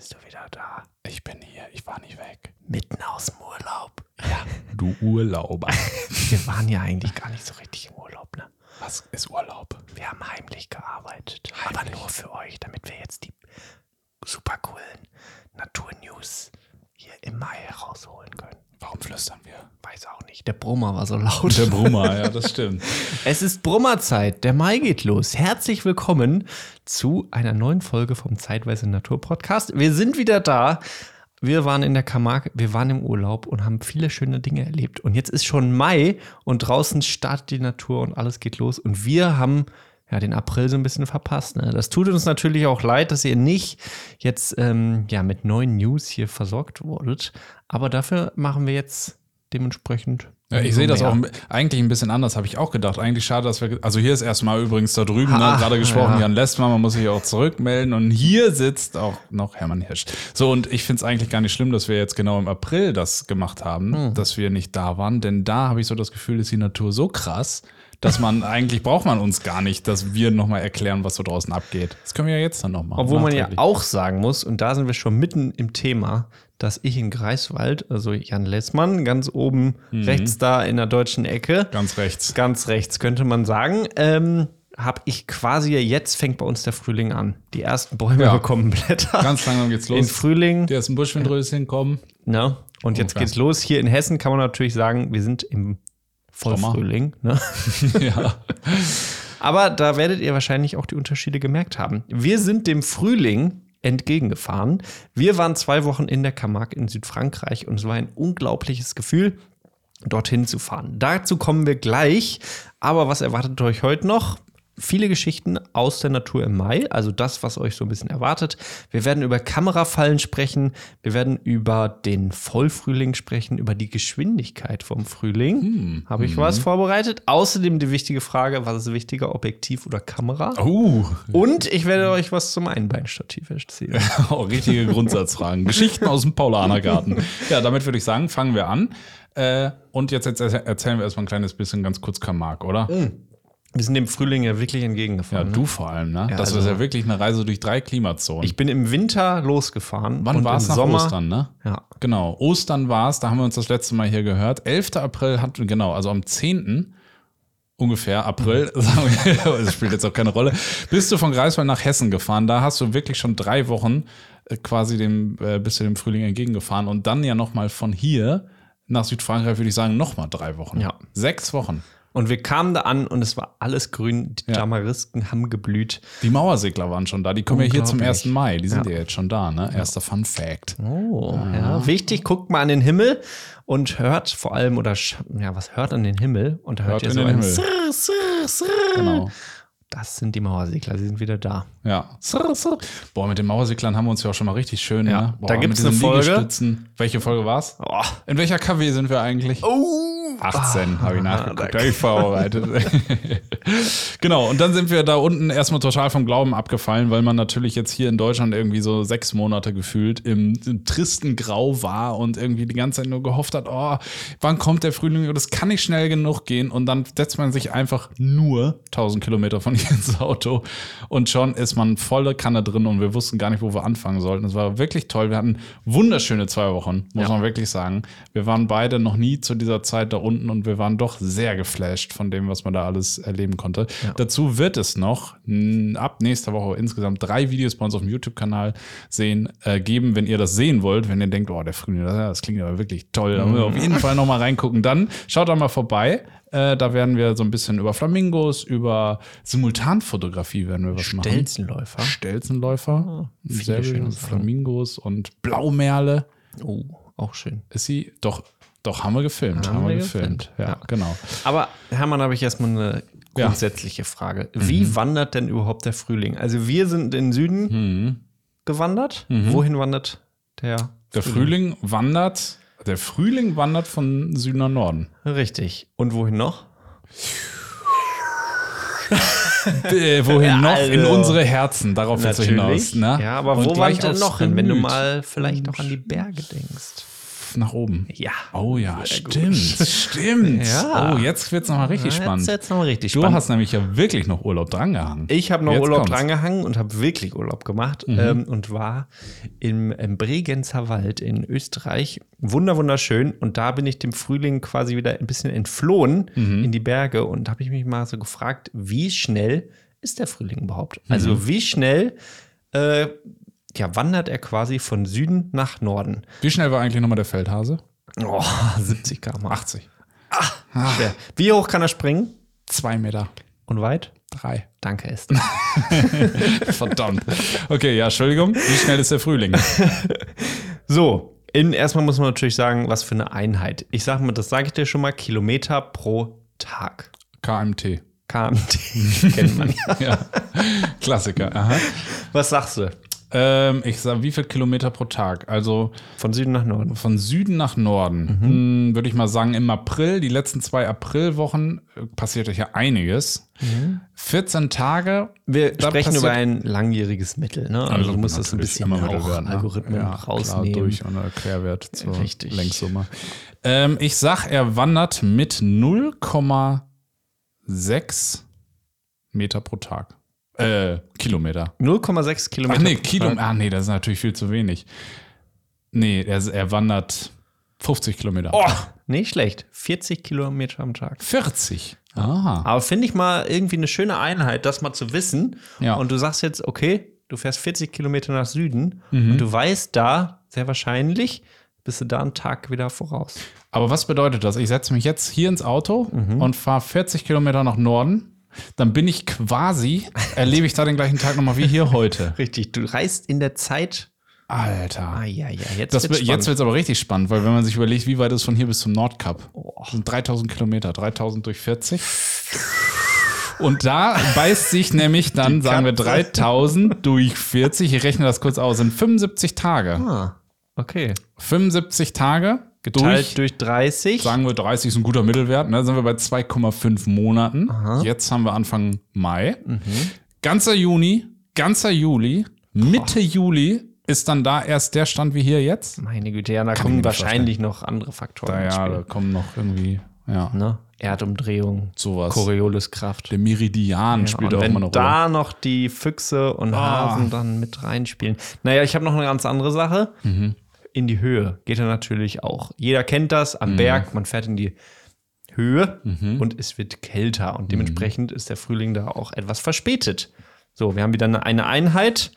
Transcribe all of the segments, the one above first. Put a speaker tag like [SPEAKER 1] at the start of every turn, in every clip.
[SPEAKER 1] bist du wieder da.
[SPEAKER 2] Ich bin hier, ich war nicht weg.
[SPEAKER 1] Mitten aus dem Urlaub.
[SPEAKER 2] Ja, du Urlauber.
[SPEAKER 1] Wir waren ja eigentlich gar nicht so richtig im Urlaub, ne?
[SPEAKER 2] Was ist Urlaub?
[SPEAKER 1] Wir haben heimlich gearbeitet. Aber nur für euch, damit wir jetzt die super coolen Naturnews hier im Mai herausholen können.
[SPEAKER 2] Warum flüstern wir?
[SPEAKER 1] Weiß auch nicht. Der Brummer war so laut.
[SPEAKER 2] Der Brummer, ja, das stimmt.
[SPEAKER 1] Es ist Brummerzeit. Der Mai geht los. Herzlich willkommen zu einer neuen Folge vom Zeitweise Natur Podcast. Wir sind wieder da. Wir waren in der Camargue, wir waren im Urlaub und haben viele schöne Dinge erlebt. Und jetzt ist schon Mai und draußen startet die Natur und alles geht los. Und wir haben ja den April so ein bisschen verpasst. Ne? Das tut uns natürlich auch leid, dass ihr nicht jetzt ähm, ja mit neuen News hier versorgt wurdet. Aber dafür machen wir jetzt dementsprechend.
[SPEAKER 2] Ja, ich sehe das auch eigentlich ein bisschen anders, habe ich auch gedacht. Eigentlich schade, dass wir. Also hier ist erstmal übrigens da drüben, ne, gerade gesprochen,
[SPEAKER 1] ja.
[SPEAKER 2] Jan Lestmann, man muss sich auch zurückmelden. Und hier sitzt auch noch Hermann Hirsch. So, und ich finde es eigentlich gar nicht schlimm, dass wir jetzt genau im April das gemacht haben,
[SPEAKER 1] Hm.
[SPEAKER 2] dass wir nicht da waren. Denn da habe ich so das Gefühl, ist die Natur so krass, dass man eigentlich braucht man uns gar nicht, dass wir nochmal erklären, was so draußen abgeht. Das können wir ja jetzt dann noch machen.
[SPEAKER 1] Obwohl man ja auch sagen muss, und da sind wir schon mitten im Thema, dass ich in Greifswald, also Jan Lessmann, ganz oben rechts da in der deutschen Ecke,
[SPEAKER 2] Ganz rechts.
[SPEAKER 1] ganz rechts könnte man sagen, ähm, habe ich quasi jetzt fängt bei uns der Frühling an. Die ersten Bäume
[SPEAKER 2] Ja.
[SPEAKER 1] bekommen Blätter.
[SPEAKER 2] Ganz langsam geht's
[SPEAKER 1] in
[SPEAKER 2] los.
[SPEAKER 1] Frühling.
[SPEAKER 2] Die ersten Buschwindröschen kommen.
[SPEAKER 1] Ne? Und jetzt
[SPEAKER 2] Okay.
[SPEAKER 1] geht's los. Hier in Hessen kann man natürlich sagen, wir sind im Vollfrühling. Ne?
[SPEAKER 2] ja.
[SPEAKER 1] Aber da werdet ihr wahrscheinlich auch die Unterschiede gemerkt haben. Wir sind dem Frühling entgegengefahren. Wir waren zwei Wochen in der Camargue in Südfrankreich und es war ein unglaubliches Gefühl, dorthin zu fahren. Dazu kommen wir gleich. Aber was erwartet euch heute noch? Viele Geschichten aus der Natur im Mai, also das, was euch so ein bisschen erwartet. Wir werden über Kamerafallen sprechen, wir werden über den Vollfrühling sprechen, über die Geschwindigkeit vom Frühling. Habe ich was vorbereitet? Außerdem die wichtige Frage, was ist wichtiger, Objektiv oder Kamera?
[SPEAKER 2] Uh,
[SPEAKER 1] Und ich werde euch was zum Einbeinstativ erzählen.
[SPEAKER 2] Oh, richtige Grundsatzfragen. Geschichten aus dem Paulanergarten. Ja, damit würde ich sagen, fangen wir an. Äh, und jetzt, jetzt erzählen wir erstmal ein kleines bisschen ganz kurz Camargue, oder?
[SPEAKER 1] Wir sind dem Frühling ja wirklich
[SPEAKER 2] Ja,
[SPEAKER 1] entgegengefahren. ne?
[SPEAKER 2] du vor allem, ne? das
[SPEAKER 1] also-
[SPEAKER 2] ist ja wirklich eine Reise durch drei Klimazonen.
[SPEAKER 1] Ich bin im Winter losgefahren.
[SPEAKER 2] Wann war es
[SPEAKER 1] im
[SPEAKER 2] nach
[SPEAKER 1] Sommer,
[SPEAKER 2] Ostern, ne?
[SPEAKER 1] Ja.
[SPEAKER 2] Genau, Ostern war es, da haben wir uns das letzte Mal hier gehört. 11. April hat, genau, also am 10. ungefähr April,
[SPEAKER 1] Mhm.
[SPEAKER 2] sagen wir, das spielt jetzt auch keine Rolle, bist du von Greifswald nach Hessen gefahren. Da hast du wirklich schon drei Wochen äh, quasi dem, äh, bist du dem Frühling entgegengefahren und dann ja nochmal von hier nach Südfrankreich, würde ich sagen, nochmal drei Wochen.
[SPEAKER 1] Ja.
[SPEAKER 2] Sechs Wochen.
[SPEAKER 1] Und wir kamen da an und es war alles grün. Die
[SPEAKER 2] Ja.
[SPEAKER 1] Tamarisken haben geblüht.
[SPEAKER 2] Die Mauersegler waren schon da, die kommen ja hier zum
[SPEAKER 1] Unglaublich.
[SPEAKER 2] 1. Mai, die sind
[SPEAKER 1] Ja.
[SPEAKER 2] ja, jetzt schon da, ne? Erster Fun Fact.
[SPEAKER 1] Oh, ja. Wichtig, guckt mal an den Himmel und hört vor allem, oder ja, was hört an den Himmel? Und da hört,
[SPEAKER 2] Hört
[SPEAKER 1] ihr so
[SPEAKER 2] den
[SPEAKER 1] ein
[SPEAKER 2] Himmel.
[SPEAKER 1] Srr, Srr, Srr.
[SPEAKER 2] Genau.
[SPEAKER 1] Das sind die Mauersegler, sie sind wieder da.
[SPEAKER 2] Ja. Boah, mit den Mauersicklern haben wir uns ja auch schon mal richtig schön,
[SPEAKER 1] Ja,
[SPEAKER 2] ne? Boah,
[SPEAKER 1] da gibt's
[SPEAKER 2] mit
[SPEAKER 1] eine Folge.
[SPEAKER 2] Welche Folge war's?
[SPEAKER 1] Oh,
[SPEAKER 2] In welcher KW sind wir eigentlich?
[SPEAKER 1] oh.
[SPEAKER 2] 18, habe ich nachgeguckt,
[SPEAKER 1] da-
[SPEAKER 2] habe ich vorbereitet. genau, und dann sind wir da unten erstmal total vom Glauben abgefallen, weil man natürlich jetzt hier in Deutschland irgendwie so sechs Monate gefühlt im, im tristen Grau war und irgendwie die ganze Zeit nur gehofft hat, oh, wann kommt der Frühling? Das kann nicht schnell genug gehen. Und dann setzt man sich einfach nur 1000 Kilometer von hier ins Auto und schon ist man volle Kanne drin und wir wussten gar nicht, wo wir anfangen sollten. Es war wirklich toll. Wir hatten wunderschöne zwei Wochen, muss
[SPEAKER 1] Ja.
[SPEAKER 2] man wirklich sagen. Wir waren beide noch nie zu dieser Zeit da unten und wir waren doch sehr geflasht von dem, was man da alles erleben konnte. Dazu wird es noch ab nächster Woche insgesamt drei Videos bei uns auf dem YouTube-Kanal sehen, äh, geben, wenn ihr das sehen wollt. Wenn ihr denkt, oh, der Frühling, das, das klingt aber wirklich toll, da müssen wir auf jeden Fall noch mal reingucken. Dann schaut da mal vorbei. Äh, da werden wir so ein bisschen über Flamingos, über Simultanfotografie werden wir was machen.
[SPEAKER 1] Stelzenläufer.
[SPEAKER 2] Stelzenläufer,
[SPEAKER 1] Sachen.
[SPEAKER 2] Flamingos und Blaumerle.
[SPEAKER 1] Oh, auch schön.
[SPEAKER 2] Ist sie? Doch, doch, haben wir gefilmt. Haben, wir gefilmt. Ja,
[SPEAKER 1] Ja.
[SPEAKER 2] genau.
[SPEAKER 1] Aber Hermann, habe ich erstmal eine
[SPEAKER 2] Ja.
[SPEAKER 1] grundsätzliche Frage. Wie wandert denn überhaupt der Frühling? Also wir sind in den Süden gewandert. Wohin wandert der?
[SPEAKER 2] Der Frühling wandert, der Frühling wandert von Süden nach Norden.
[SPEAKER 1] Richtig. Und wohin noch?
[SPEAKER 2] Äh, wohin
[SPEAKER 1] Ja,
[SPEAKER 2] noch? In
[SPEAKER 1] also-
[SPEAKER 2] unsere Herzen. Darauf willst du hinaus. Ne?
[SPEAKER 1] Ja, aber
[SPEAKER 2] Und
[SPEAKER 1] wo wandert denn noch hin, wenn du mal vielleicht auch an die Berge denkst?
[SPEAKER 2] Nach oben.
[SPEAKER 1] Ja.
[SPEAKER 2] Oh ja,
[SPEAKER 1] Sehr gut.
[SPEAKER 2] stimmt. Stimmt.
[SPEAKER 1] Ja.
[SPEAKER 2] Oh, jetzt wird es nochmal richtig
[SPEAKER 1] Ja,
[SPEAKER 2] spannend.
[SPEAKER 1] Jetzt jetzt noch richtig
[SPEAKER 2] du
[SPEAKER 1] spannend.
[SPEAKER 2] hast nämlich ja wirklich noch Urlaub drangehangen.
[SPEAKER 1] Ich habe noch
[SPEAKER 2] Jetzt
[SPEAKER 1] Urlaub
[SPEAKER 2] kommt's. Mhm.
[SPEAKER 1] drangehangen und habe wirklich Urlaub gemacht ähm, und war im, im Bregenzer Wald in Österreich. Wunder, wunderschön. Und da bin ich dem Frühling quasi wieder ein bisschen entflohen
[SPEAKER 2] Mhm.
[SPEAKER 1] in die Berge und habe ich mich mal so gefragt, wie schnell ist der Frühling überhaupt?
[SPEAKER 2] Mhm.
[SPEAKER 1] Also wie schnell äh, ja, wandert er quasi von Süden nach Norden?
[SPEAKER 2] Wie schnell war eigentlich nochmal der Feldhase?
[SPEAKER 1] Oh, 70 km.
[SPEAKER 2] 80.
[SPEAKER 1] Schwer. Wie hoch kann er springen?
[SPEAKER 2] Zwei Meter.
[SPEAKER 1] Und weit?
[SPEAKER 2] Drei.
[SPEAKER 1] Danke, Esther.
[SPEAKER 2] Verdammt. Okay, ja, Entschuldigung. Wie schnell ist der Frühling?
[SPEAKER 1] So, in, erstmal muss man natürlich sagen, was für eine Einheit. Ich sage mal, das sage ich dir schon mal, Kilometer pro Tag.
[SPEAKER 2] KMT.
[SPEAKER 1] KMT kennt man ja.
[SPEAKER 2] Ja. Klassiker. Aha.
[SPEAKER 1] Was sagst du?
[SPEAKER 2] Ähm, ich sag, wie viel Kilometer pro Tag? Also
[SPEAKER 1] Von Süden nach Norden.
[SPEAKER 2] von Süden nach Norden, hm, würde ich mal sagen, im April, die letzten zwei Aprilwochen, äh, passierte hier einiges. 14 Tage.
[SPEAKER 1] Wir sprechen über ein langjähriges Mittel, ne? Also, du musst das ein bisschen auch
[SPEAKER 2] werden, ne?
[SPEAKER 1] Algorithmen
[SPEAKER 2] ja,
[SPEAKER 1] rausnehmen.
[SPEAKER 2] Klar, durch und der Querwert zur
[SPEAKER 1] Richtig.
[SPEAKER 2] Längssumme. Ähm, ich sag, er wandert mit 0,6 Meter pro Tag. Äh, Kilometer.
[SPEAKER 1] 0,6 Kilometer.
[SPEAKER 2] Ach nee, Kilo. Ah nee, das ist natürlich viel zu wenig. Nee, er, er wandert 50 Kilometer.
[SPEAKER 1] Oh, nicht schlecht. 40 Kilometer am Tag.
[SPEAKER 2] 40. Aha.
[SPEAKER 1] Aber finde ich mal irgendwie eine schöne Einheit, das mal zu wissen.
[SPEAKER 2] Ja.
[SPEAKER 1] Und du sagst jetzt, okay, du fährst 40 Kilometer nach Süden
[SPEAKER 2] Mhm.
[SPEAKER 1] und du weißt da, sehr wahrscheinlich, bist du da einen Tag wieder voraus.
[SPEAKER 2] Aber was bedeutet das? Ich setze mich jetzt hier ins Auto
[SPEAKER 1] Mhm.
[SPEAKER 2] und fahre 40 Kilometer nach Norden. Dann bin ich quasi, erlebe ich da den gleichen Tag nochmal wie hier heute.
[SPEAKER 1] Richtig, du reist in der Zeit.
[SPEAKER 2] Alter.
[SPEAKER 1] Ah, ja, ja, jetzt
[SPEAKER 2] Das,
[SPEAKER 1] wird's
[SPEAKER 2] wird- jetzt
[SPEAKER 1] spannend.
[SPEAKER 2] wird es aber richtig spannend, weil wenn man sich überlegt, wie weit ist von hier bis zum Nordkap?
[SPEAKER 1] Oh.
[SPEAKER 2] Sind 3000 Kilometer, 3000 durch 40. Und da beißt sich nämlich dann,
[SPEAKER 1] Die
[SPEAKER 2] sagen wir,
[SPEAKER 1] Katze.
[SPEAKER 2] 3000 durch 40, ich rechne das kurz aus, sind 75 Tage.
[SPEAKER 1] Ah, okay.
[SPEAKER 2] 75 Tage
[SPEAKER 1] Geteilt
[SPEAKER 2] durch,
[SPEAKER 1] durch 30.
[SPEAKER 2] sagen wir, 30 ist ein guter Mittelwert, ne? sind wir bei 2,5 Monaten. Jetzt haben wir Anfang Mai.
[SPEAKER 1] Mhm.
[SPEAKER 2] Ganzer Juni, ganzer Juli, Mitte Juli ist dann da erst der Stand wie hier jetzt.
[SPEAKER 1] Meine Güte, ja, da
[SPEAKER 2] mir
[SPEAKER 1] kommen wahrscheinlich noch andere Faktoren
[SPEAKER 2] Da, ja, da kommen noch irgendwie, ja,
[SPEAKER 1] Ne? Erdumdrehung,
[SPEAKER 2] sowas.
[SPEAKER 1] Corioliskraft.
[SPEAKER 2] Der Meridian spielt
[SPEAKER 1] und
[SPEAKER 2] auch immer eine Rolle.
[SPEAKER 1] da noch die Füchse und
[SPEAKER 2] Ah.
[SPEAKER 1] Hasen dann mit reinspielen. Naja, ich habe noch eine ganz andere Sache.
[SPEAKER 2] Mhm.
[SPEAKER 1] In die Höhe geht er natürlich auch. Jeder kennt das
[SPEAKER 2] Mhm.
[SPEAKER 1] am Berg, man fährt in die Höhe und es wird kälter und dementsprechend ist der Frühling da auch etwas verspätet. So, wir haben wieder eine- Einheit,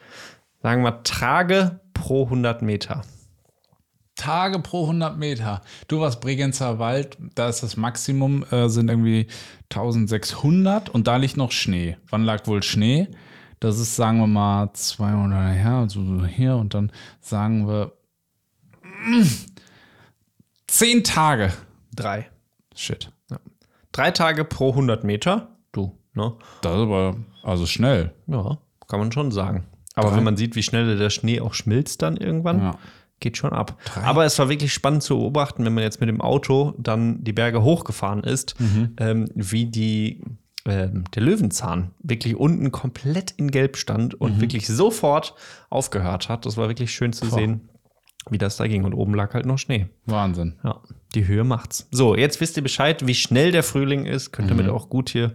[SPEAKER 1] sagen wir Tage pro 100 Meter.
[SPEAKER 2] Tage pro 100 Meter. Du warst Bregenzer Wald, da ist das Maximum, äh, sind irgendwie 1600 und da liegt noch Schnee. Wann lag wohl Schnee? Das ist, sagen wir mal, 200 her, also so hier und dann sagen wir 10 Tage.
[SPEAKER 1] Drei.
[SPEAKER 2] Shit.
[SPEAKER 1] Drei Tage pro 100 Meter. Du, ne?
[SPEAKER 2] Das ist aber, also schnell.
[SPEAKER 1] Ja, kann man schon sagen. Aber
[SPEAKER 2] Drei.
[SPEAKER 1] wenn man sieht, wie schnell der Schnee auch schmilzt dann irgendwann,
[SPEAKER 2] Ja.
[SPEAKER 1] geht schon ab. Aber es war wirklich spannend zu beobachten, wenn man jetzt mit dem Auto dann die Berge hochgefahren ist,
[SPEAKER 2] Mhm.
[SPEAKER 1] ähm, wie die ähm, der Löwenzahn wirklich unten komplett in Gelb stand
[SPEAKER 2] Mhm.
[SPEAKER 1] und wirklich sofort aufgehört hat. Das war wirklich schön zu
[SPEAKER 2] Boah.
[SPEAKER 1] sehen, wie das da ging. Und oben lag halt noch Schnee.
[SPEAKER 2] Wahnsinn.
[SPEAKER 1] Ja, die Höhe macht's. So, jetzt wisst ihr Bescheid, wie schnell der Frühling ist. Könnt ihr mit auch gut hier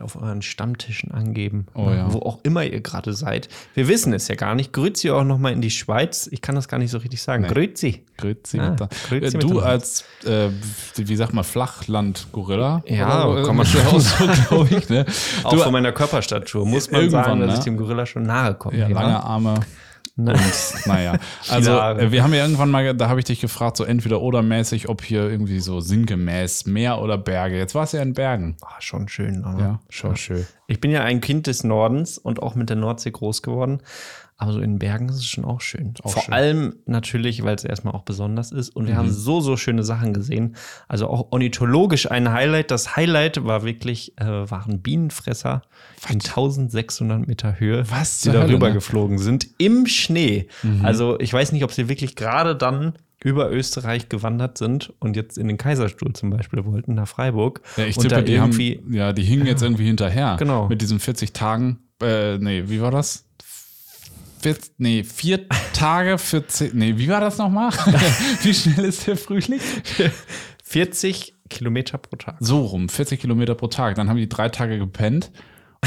[SPEAKER 1] auf euren Stammtischen angeben,
[SPEAKER 2] Mhm. Oh ja.
[SPEAKER 1] wo auch immer ihr gerade seid. Wir wissen es ja gar nicht. Grüezi auch noch mal in die Schweiz. Ich kann das gar nicht so richtig sagen.
[SPEAKER 2] Nee.
[SPEAKER 1] Grüezi.
[SPEAKER 2] Grüezi.
[SPEAKER 1] Ah. Grüezi
[SPEAKER 2] Äh, du als, äh, wie sagt man, Flachland-Gorilla?
[SPEAKER 1] Ja,
[SPEAKER 2] Oder,
[SPEAKER 1] kann man
[SPEAKER 2] auch so, glaube ich. Ne?
[SPEAKER 1] Auch
[SPEAKER 2] Du,
[SPEAKER 1] von meiner Körperstatur muss man
[SPEAKER 2] Irgendwann,
[SPEAKER 1] sagen, dass
[SPEAKER 2] ne?
[SPEAKER 1] ich dem Gorilla schon nahe komme.
[SPEAKER 2] ja, lange? Arme.
[SPEAKER 1] Ne?
[SPEAKER 2] Und naja, also
[SPEAKER 1] Haare.
[SPEAKER 2] äh, wir haben ja irgendwann mal, da habe ich dich gefragt, so entweder oder mäßig, ob hier irgendwie so sinngemäß Meer oder Berge. Jetzt war es ja in Bergen.
[SPEAKER 1] Ah, schon schön. aber-
[SPEAKER 2] Ja, schon schön.
[SPEAKER 1] Ich bin ja ein Kind des Nordens und auch mit der Nordsee groß geworden. Aber so in Bergen ist es schon auch schön.
[SPEAKER 2] Auch
[SPEAKER 1] Vor
[SPEAKER 2] schön.
[SPEAKER 1] allem natürlich, weil es erstmal auch besonders ist. Und wir
[SPEAKER 2] Mhm.
[SPEAKER 1] haben so, so schöne Sachen gesehen. Also auch ornithologisch ein Highlight. Das Highlight war wirklich, äh, waren Bienenfresser in 1600 Meter Höhe,
[SPEAKER 2] Was
[SPEAKER 1] die
[SPEAKER 2] zur Hölle,
[SPEAKER 1] darüber
[SPEAKER 2] ne?
[SPEAKER 1] geflogen sind im Schnee.
[SPEAKER 2] Mhm.
[SPEAKER 1] Also ich weiß nicht, ob sie wirklich gerade dann über Österreich gewandert sind und jetzt in den Kaiserstuhl zum Beispiel wollten, nach Freiburg.
[SPEAKER 2] Ja, ich tippe, die haben, ja, die hingen jetzt irgendwie hinterher.
[SPEAKER 1] Genau.
[SPEAKER 2] Mit diesen 40 Tagen, äh, nee, wie war das? Vier, nee, vier Tage für zehn. Nee, wie war das nochmal? wie schnell ist der Frühling?
[SPEAKER 1] 40 Kilometer pro Tag.
[SPEAKER 2] So rum, 40 Kilometer pro Tag. Dann haben die drei Tage gepennt.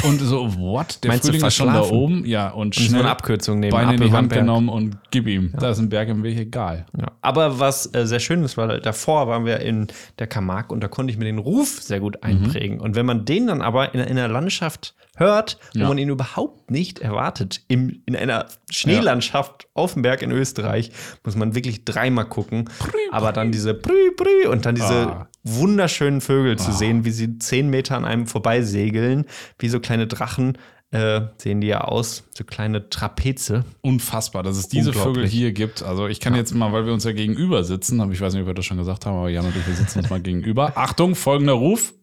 [SPEAKER 2] Und so, what? Der
[SPEAKER 1] Meinst
[SPEAKER 2] Frühling ist schon da oben. Ja, und
[SPEAKER 1] Und so
[SPEAKER 2] schnell
[SPEAKER 1] eine Abkürzung nehmen.
[SPEAKER 2] Beine in die Hand genommen und gib ihm. Da ist ein Berg im Weg, egal.
[SPEAKER 1] Ja. Aber was äh, sehr schön ist, weil davor waren wir in der Camargue und da konnte ich mir den Ruf sehr gut einprägen. Und wenn man den dann aber in, in einer Landschaft hört, wo
[SPEAKER 2] Ja.
[SPEAKER 1] man ihn überhaupt nicht erwartet, im, in einer Schneelandschaft auf dem Berg in Österreich, muss man wirklich dreimal gucken. aber dann diese Prü, Prü und dann diese
[SPEAKER 2] Ah.
[SPEAKER 1] Wunderschönen Vögel zu sehen, wie sie zehn Meter an einem vorbeisegeln, wie so kleine Drachen. Äh, sehen die ja aus, so kleine Trapeze.
[SPEAKER 2] Unfassbar, dass es diese Vögel hier gibt. Also ich kann jetzt mal, weil wir uns ja gegenüber sitzen, aber ich weiß nicht, ob wir das schon gesagt haben, aber Jan und ich, wir sitzen uns mal gegenüber. Achtung, folgender Ruf.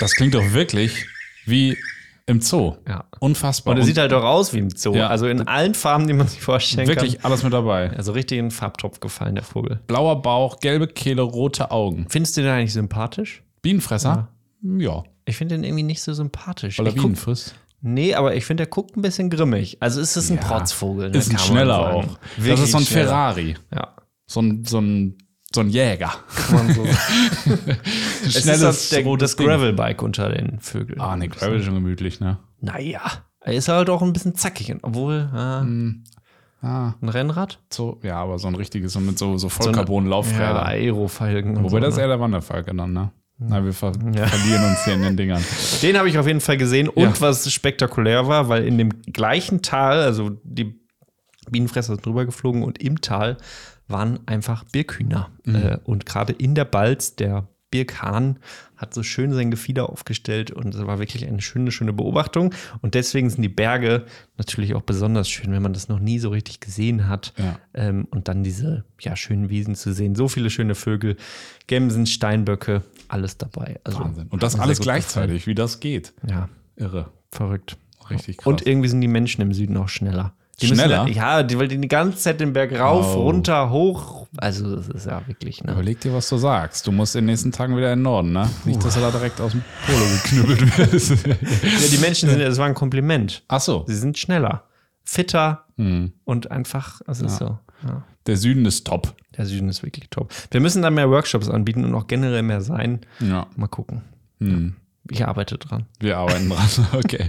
[SPEAKER 2] Das klingt doch wirklich wie im Zoo.
[SPEAKER 1] Ja.
[SPEAKER 2] Unfassbar.
[SPEAKER 1] Und er sieht halt auch aus wie im Zoo.
[SPEAKER 2] Ja.
[SPEAKER 1] Also in allen Farben, die man sich vorstellen
[SPEAKER 2] wirklich
[SPEAKER 1] kann.
[SPEAKER 2] alles mit dabei.
[SPEAKER 1] Also richtig in den Farbtopf gefallen, der Vogel.
[SPEAKER 2] Blauer Bauch, gelbe Kehle, rote Augen.
[SPEAKER 1] Findest du den eigentlich sympathisch?
[SPEAKER 2] Bienenfresser? Ja,
[SPEAKER 1] Ich finde den irgendwie nicht so sympathisch.
[SPEAKER 2] weil er Bienen frisst.
[SPEAKER 1] Nee, aber ich finde, der guckt ein bisschen grimmig. Also ist es ein Protzvogel. ne,
[SPEAKER 2] Ist ein schneller auch. das
[SPEAKER 1] Wirklich
[SPEAKER 2] ist so ein
[SPEAKER 1] schneller.
[SPEAKER 2] Ferrari.
[SPEAKER 1] Ja,
[SPEAKER 2] So ein, so ein, so ein Jäger.
[SPEAKER 1] kann man so sagen. es ist das, der, das
[SPEAKER 2] Ding.
[SPEAKER 1] Gravelbike unter den Vögeln.
[SPEAKER 2] Ah, nee, Gravel ist schon gemütlich, ne?
[SPEAKER 1] Naja, er ist halt auch ein bisschen zackig. Obwohl, äh,
[SPEAKER 2] Ah,
[SPEAKER 1] ein Rennrad?
[SPEAKER 2] so, ja, aber so ein richtiges, so mit so, so
[SPEAKER 1] So eine-
[SPEAKER 2] Vollcarbon-Laufräder.
[SPEAKER 1] Ja, Aerofalgen. und
[SPEAKER 2] Wobei
[SPEAKER 1] so,
[SPEAKER 2] das ist
[SPEAKER 1] ne?
[SPEAKER 2] eher der Wanderfalke dann, ne? Na, wir ver
[SPEAKER 1] Ja.
[SPEAKER 2] verlieren uns hier in den Dingern.
[SPEAKER 1] Den habe ich auf jeden Fall gesehen. Und
[SPEAKER 2] Ja.
[SPEAKER 1] was spektakulär war, weil in dem gleichen Tal, also die Bienenfresser sind drüber geflogen und im Tal waren einfach Birkhühner.
[SPEAKER 2] Mhm.
[SPEAKER 1] Äh, und gerade in der Balz, der Birkhahn hat so schön sein Gefieder aufgestellt und es war wirklich eine schöne, schöne Beobachtung. Und deswegen sind die Berge natürlich auch besonders schön, wenn man das noch nie so richtig gesehen hat.
[SPEAKER 2] Ja.
[SPEAKER 1] Ähm, und dann diese ja, schönen Wiesen zu sehen. So viele schöne Vögel, Gämsen, Steinböcke, alles dabei. Also,
[SPEAKER 2] Wahnsinn. Und das alles gleichzeitig, wie das geht.
[SPEAKER 1] gefallen. Ja,
[SPEAKER 2] Irre.
[SPEAKER 1] verrückt.
[SPEAKER 2] Richtig krass.
[SPEAKER 1] Und irgendwie sind die Menschen im Süden auch schneller. Die
[SPEAKER 2] Schneller?
[SPEAKER 1] Müssen, ja, die, weil die die ganze Zeit den Berg rauf,
[SPEAKER 2] Oh.
[SPEAKER 1] runter, hoch. Also, das ist ja wirklich, ne?
[SPEAKER 2] Überleg dir, was du sagst. Du musst in den nächsten Tagen wieder in den Norden, ne? Nicht, dass du da direkt aus dem Polo geknüppelt wirst.
[SPEAKER 1] Ja, die Menschen sind, das war ein Kompliment.
[SPEAKER 2] Ach so.
[SPEAKER 1] Sie sind schneller, fitter
[SPEAKER 2] Hm.
[SPEAKER 1] und einfach, es ist so. Ja.
[SPEAKER 2] Der Süden ist top.
[SPEAKER 1] Der Süden ist wirklich top. Wir müssen da mehr Workshops anbieten und auch generell mehr sein.
[SPEAKER 2] Ja.
[SPEAKER 1] Mal gucken.
[SPEAKER 2] Hm.
[SPEAKER 1] Ich arbeite dran.
[SPEAKER 2] Wir arbeiten dran. Okay.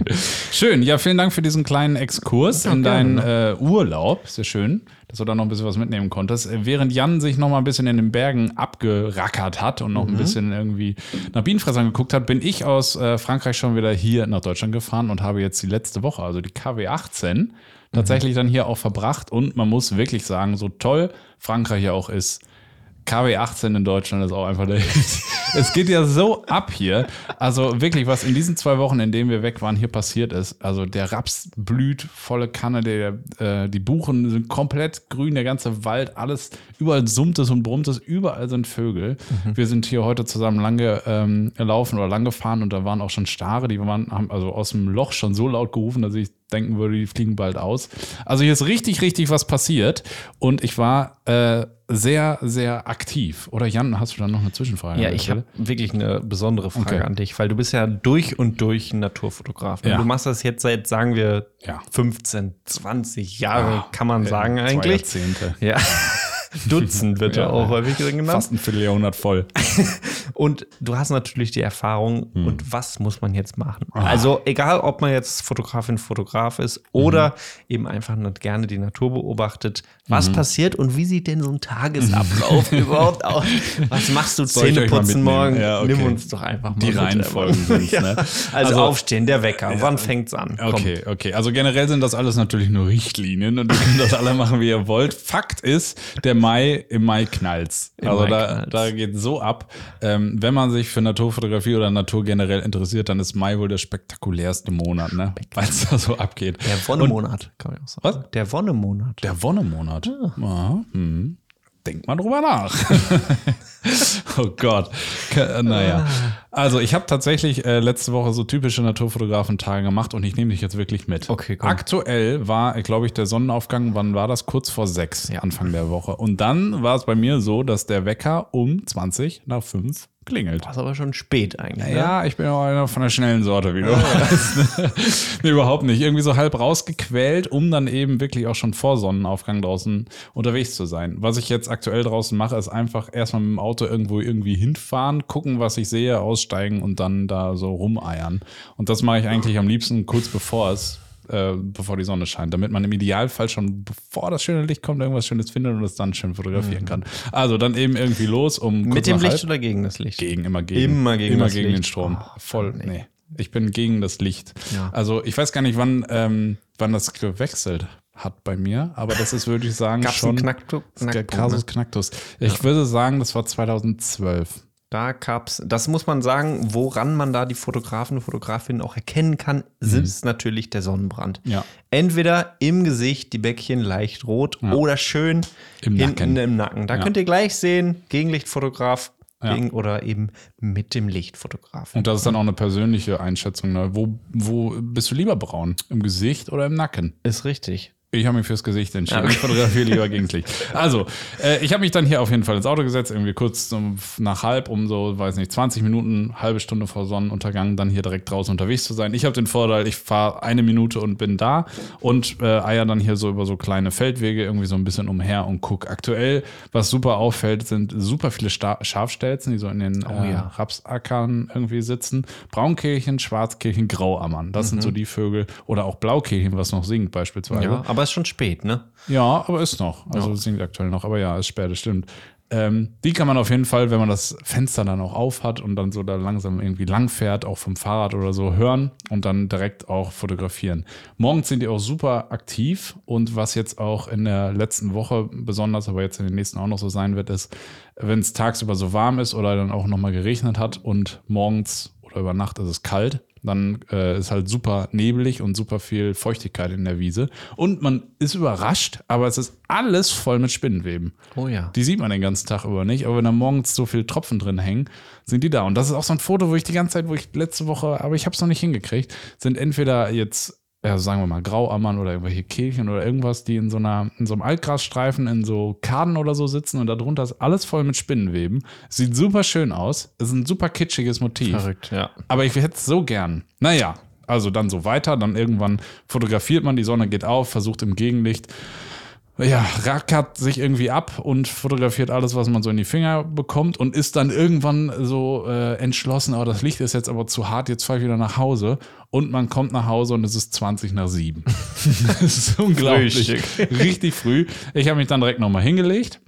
[SPEAKER 2] Schön. Ja, vielen Dank für diesen kleinen Exkurs in deinen äh, Urlaub. Sehr schön, dass du da noch ein bisschen was mitnehmen konntest. Äh, Während Jan sich noch mal ein bisschen in den Bergen abgerackert hat und noch ein bisschen irgendwie nach Bienenfressern geguckt hat, bin ich aus äh, Frankreich schon wieder hier nach Deutschland gefahren und habe jetzt die letzte Woche, also die KW 18, tatsächlich dann hier auch verbracht. Und man muss wirklich sagen, so toll Frankreich ja auch ist, KW 18 in Deutschland ist auch einfach der Hit. Es geht ja so ab hier. Also wirklich, was in diesen zwei Wochen, in denen wir weg waren, hier passiert ist. Also der Raps blüht volle Kanne, der, äh, die Buchen sind komplett grün, der ganze Wald, alles, überall summt es und brummt es, überall sind Vögel. Wir sind hier heute zusammen lange ähm, gelaufen oder lang gefahren und da waren auch schon Stare, die waren, haben also aus dem Loch schon so laut gerufen, dass ich denken würde, die fliegen bald aus. Also hier ist richtig, richtig was passiert und ich war äh, sehr, sehr aktiv. Oder Jan, hast du dann noch eine Zwischenfrage?
[SPEAKER 1] Ja, ich habe wirklich eine besondere Frage
[SPEAKER 2] Okay.
[SPEAKER 1] an dich, weil du bist ja durch und durch ein Naturfotograf.
[SPEAKER 2] Ja.
[SPEAKER 1] Du machst das jetzt seit, sagen wir,
[SPEAKER 2] Ja.
[SPEAKER 1] 15, 20 Jahre,
[SPEAKER 2] Ja,
[SPEAKER 1] kann man
[SPEAKER 2] äh,
[SPEAKER 1] sagen
[SPEAKER 2] zwei
[SPEAKER 1] eigentlich.
[SPEAKER 2] Jahrzehnte.
[SPEAKER 1] Ja. Dutzend wird ja
[SPEAKER 2] Ja.
[SPEAKER 1] auch häufig genannt.
[SPEAKER 2] Fast ein Vierteljahrhundert voll.
[SPEAKER 1] Und du hast natürlich die Erfahrung,
[SPEAKER 2] Hm.
[SPEAKER 1] und was muss man jetzt machen?
[SPEAKER 2] Ah.
[SPEAKER 1] Also, egal, ob man jetzt Fotografin, Fotograf ist oder
[SPEAKER 2] Mhm.
[SPEAKER 1] eben einfach nur gerne die Natur beobachtet, was
[SPEAKER 2] Mhm.
[SPEAKER 1] passiert und wie sieht denn so ein Tagesablauf überhaupt aus? Was machst du
[SPEAKER 2] Soll ich euch
[SPEAKER 1] Zähne
[SPEAKER 2] mal
[SPEAKER 1] putzen
[SPEAKER 2] mitnehmen?
[SPEAKER 1] morgen?
[SPEAKER 2] Ja, okay.
[SPEAKER 1] Nimm uns doch einfach mal
[SPEAKER 2] Die
[SPEAKER 1] mit.
[SPEAKER 2] Reihenfolgen sind's,
[SPEAKER 1] ja.
[SPEAKER 2] ne?
[SPEAKER 1] Also,
[SPEAKER 2] Also-
[SPEAKER 1] aufstehen, der Wecker. Wann fängt's an?
[SPEAKER 2] Okay, okay. Also generell sind das alles natürlich nur Richtlinien und ihr könnt das alle machen, wie ihr wollt. Fakt ist, der Mai, im Mai knallt's.
[SPEAKER 1] Im
[SPEAKER 2] also
[SPEAKER 1] Mai
[SPEAKER 2] da,
[SPEAKER 1] knallt's.
[SPEAKER 2] da geht so ab. Ähm, wenn man sich für Naturfotografie oder Natur generell interessiert, dann ist Mai wohl der spektakulärste Monat, ne? Weil es da so abgeht.
[SPEAKER 1] Der Wonnemonat, kann man auch sagen.
[SPEAKER 2] Was?
[SPEAKER 1] Der Wonnemonat.
[SPEAKER 2] Der Wonnemonat. Ja. hm. Denk mal drüber nach. oh Gott. Äh, Naja. Also, ich habe tatsächlich äh, letzte Woche so typische Naturfotografen-Tage gemacht und ich nehme dich jetzt wirklich mit.
[SPEAKER 1] Okay, komm.
[SPEAKER 2] Aktuell war, glaube ich, der Sonnenaufgang, wann war das? Kurz vor sechs,
[SPEAKER 1] Ja.
[SPEAKER 2] Anfang der Woche. Und dann war es bei mir so, dass der Wecker um 20 nach 5 klingelt.
[SPEAKER 1] Das ist aber schon spät eigentlich. ne?
[SPEAKER 2] Ja, ich bin auch einer von der schnellen Sorte, wie du weißt. ne? nee, überhaupt nicht. Irgendwie so halb rausgequält, um dann eben wirklich auch schon vor Sonnenaufgang draußen unterwegs zu sein. Was ich jetzt aktuell draußen mache, ist einfach erstmal mit dem Auto irgendwo irgendwie hinfahren, gucken, was ich sehe, aussteigen und dann da so rumeiern. Und das mache ich eigentlich am liebsten kurz bevor es äh, bevor die Sonne scheint, damit man im Idealfall schon bevor das schöne Licht kommt, irgendwas Schönes findet und es dann schön fotografieren kann. Also dann eben irgendwie los, um
[SPEAKER 1] Mhm. Mit dem Licht
[SPEAKER 2] halb-
[SPEAKER 1] oder gegen das Licht?
[SPEAKER 2] gegen, immer gegen.
[SPEAKER 1] Immer gegen
[SPEAKER 2] immer gegen den
[SPEAKER 1] Licht.
[SPEAKER 2] Strom.
[SPEAKER 1] Oh,
[SPEAKER 2] Voll,
[SPEAKER 1] nee.
[SPEAKER 2] nee. Ich bin gegen das Licht.
[SPEAKER 1] Ja.
[SPEAKER 2] Also ich weiß gar nicht, wann, ähm, wann das gewechselt hat bei mir, aber das ist, würde ich sagen,
[SPEAKER 1] Gab's
[SPEAKER 2] schon
[SPEAKER 1] Knacktu Knackpunkt,
[SPEAKER 2] Kasus
[SPEAKER 1] ne?
[SPEAKER 2] Knacktus. Ich würde sagen, das war 2012.
[SPEAKER 1] Da gab's, das muss man sagen, woran man da die Fotografen und Fotografinnen auch erkennen kann, ist natürlich der Sonnenbrand.
[SPEAKER 2] Mhm. Ja.
[SPEAKER 1] Entweder im Gesicht, die Bäckchen leicht rot oder schön
[SPEAKER 2] Im
[SPEAKER 1] hinten
[SPEAKER 2] Nacken.
[SPEAKER 1] im Nacken. Da
[SPEAKER 2] Ja.
[SPEAKER 1] könnt ihr gleich sehen, Gegenlichtfotograf
[SPEAKER 2] Ja.
[SPEAKER 1] oder eben mit dem Lichtfotograf.
[SPEAKER 2] Und das ist dann auch eine persönliche Einschätzung. Ne? Wo, wo bist du lieber braun? Im Gesicht oder im Nacken?
[SPEAKER 1] Ist richtig.
[SPEAKER 2] Ich habe mich fürs Gesicht entschieden.
[SPEAKER 1] Ja.
[SPEAKER 2] Ich fotografiere lieber gegen Licht. Also, äh, ich habe mich dann hier auf jeden Fall ins Auto gesetzt, irgendwie kurz um, nach halb, um so, weiß nicht, 20 Minuten, halbe Stunde vor Sonnenuntergang, dann hier direkt draußen unterwegs zu sein. Ich habe den Vorteil, ich fahre eine Minute und bin da und äh, eier dann hier so über so kleine Feldwege irgendwie so ein bisschen umher und guck. Aktuell, was super auffällt, sind super viele Sta Schafstelzen, die so in den äh,
[SPEAKER 1] ja.
[SPEAKER 2] Rapsackern irgendwie sitzen. Braunkehlchen, Schwarzkehlchen, Grauammern. Das sind so die Vögel. Oder auch Blaukehlchen, was noch singt beispielsweise.
[SPEAKER 1] Ja, aber ist schon spät, ne?
[SPEAKER 2] Ja, aber ist noch. Also
[SPEAKER 1] Ja.
[SPEAKER 2] singt aktuell noch, aber ja, ist spät, das stimmt. Ähm, die kann man auf jeden Fall, wenn man das Fenster dann auch auf hat und dann so da langsam irgendwie lang fährt, auch vom Fahrrad oder so, hören und dann direkt auch fotografieren. Morgens sind die auch super aktiv und was jetzt auch in der letzten Woche besonders, aber jetzt in den nächsten auch noch so sein wird, ist, wenn es tagsüber so warm ist oder dann auch nochmal geregnet hat und morgens oder über Nacht ist es kalt, dann äh, ist halt super nebelig und super viel Feuchtigkeit in der Wiese. Und man ist überrascht, aber es ist alles voll mit Spinnenweben.
[SPEAKER 1] Oh ja.
[SPEAKER 2] Die sieht man den ganzen Tag über nicht, aber wenn da morgens so viele Tropfen drin hängen, sind die da. Und das ist auch so ein Foto, wo ich die ganze Zeit, wo ich letzte Woche, aber ich habe es noch nicht hingekriegt, sind entweder jetzt, ja, sagen wir mal, Grauammern oder irgendwelche Kehlchen oder irgendwas, die in so einer, in so einem Altgrasstreifen in so Kaden oder so sitzen und darunter ist alles voll mit Spinnenweben. Sieht super schön aus. Ist ein super kitschiges Motiv.
[SPEAKER 1] Verrückt, ja.
[SPEAKER 2] Aber ich hätte es so gern. Naja, also dann so weiter. Dann irgendwann fotografiert man, die Sonne geht auf, versucht im Gegenlicht. Ja, rackert sich irgendwie ab und fotografiert alles, was man so in die Finger bekommt und ist dann irgendwann so äh, entschlossen, oh, das Licht ist jetzt aber zu hart, jetzt fahre ich wieder nach Hause. Und man kommt nach Hause und es ist 20 nach 7. das ist unglaublich.
[SPEAKER 1] Frühstück.
[SPEAKER 2] Richtig früh. Ich habe mich dann direkt nochmal hingelegt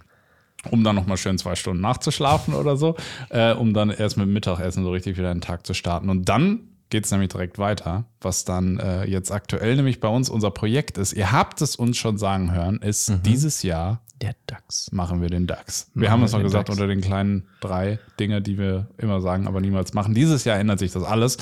[SPEAKER 2] um dann nochmal schön zwei Stunden nachzuschlafen oder so, äh, um dann erst mit Mittagessen so richtig wieder den Tag zu starten. Und dann geht es nämlich direkt weiter, was dann äh, jetzt aktuell nämlich bei uns unser Projekt ist. Ihr habt es uns schon sagen hören, ist dieses Jahr
[SPEAKER 1] Der Dachs.
[SPEAKER 2] machen wir den DAX. Wir
[SPEAKER 1] Machen
[SPEAKER 2] haben es noch gesagt,
[SPEAKER 1] DAX.
[SPEAKER 2] unter den kleinen drei Dinge, die wir immer sagen, aber niemals machen. Dieses Jahr ändert sich das alles.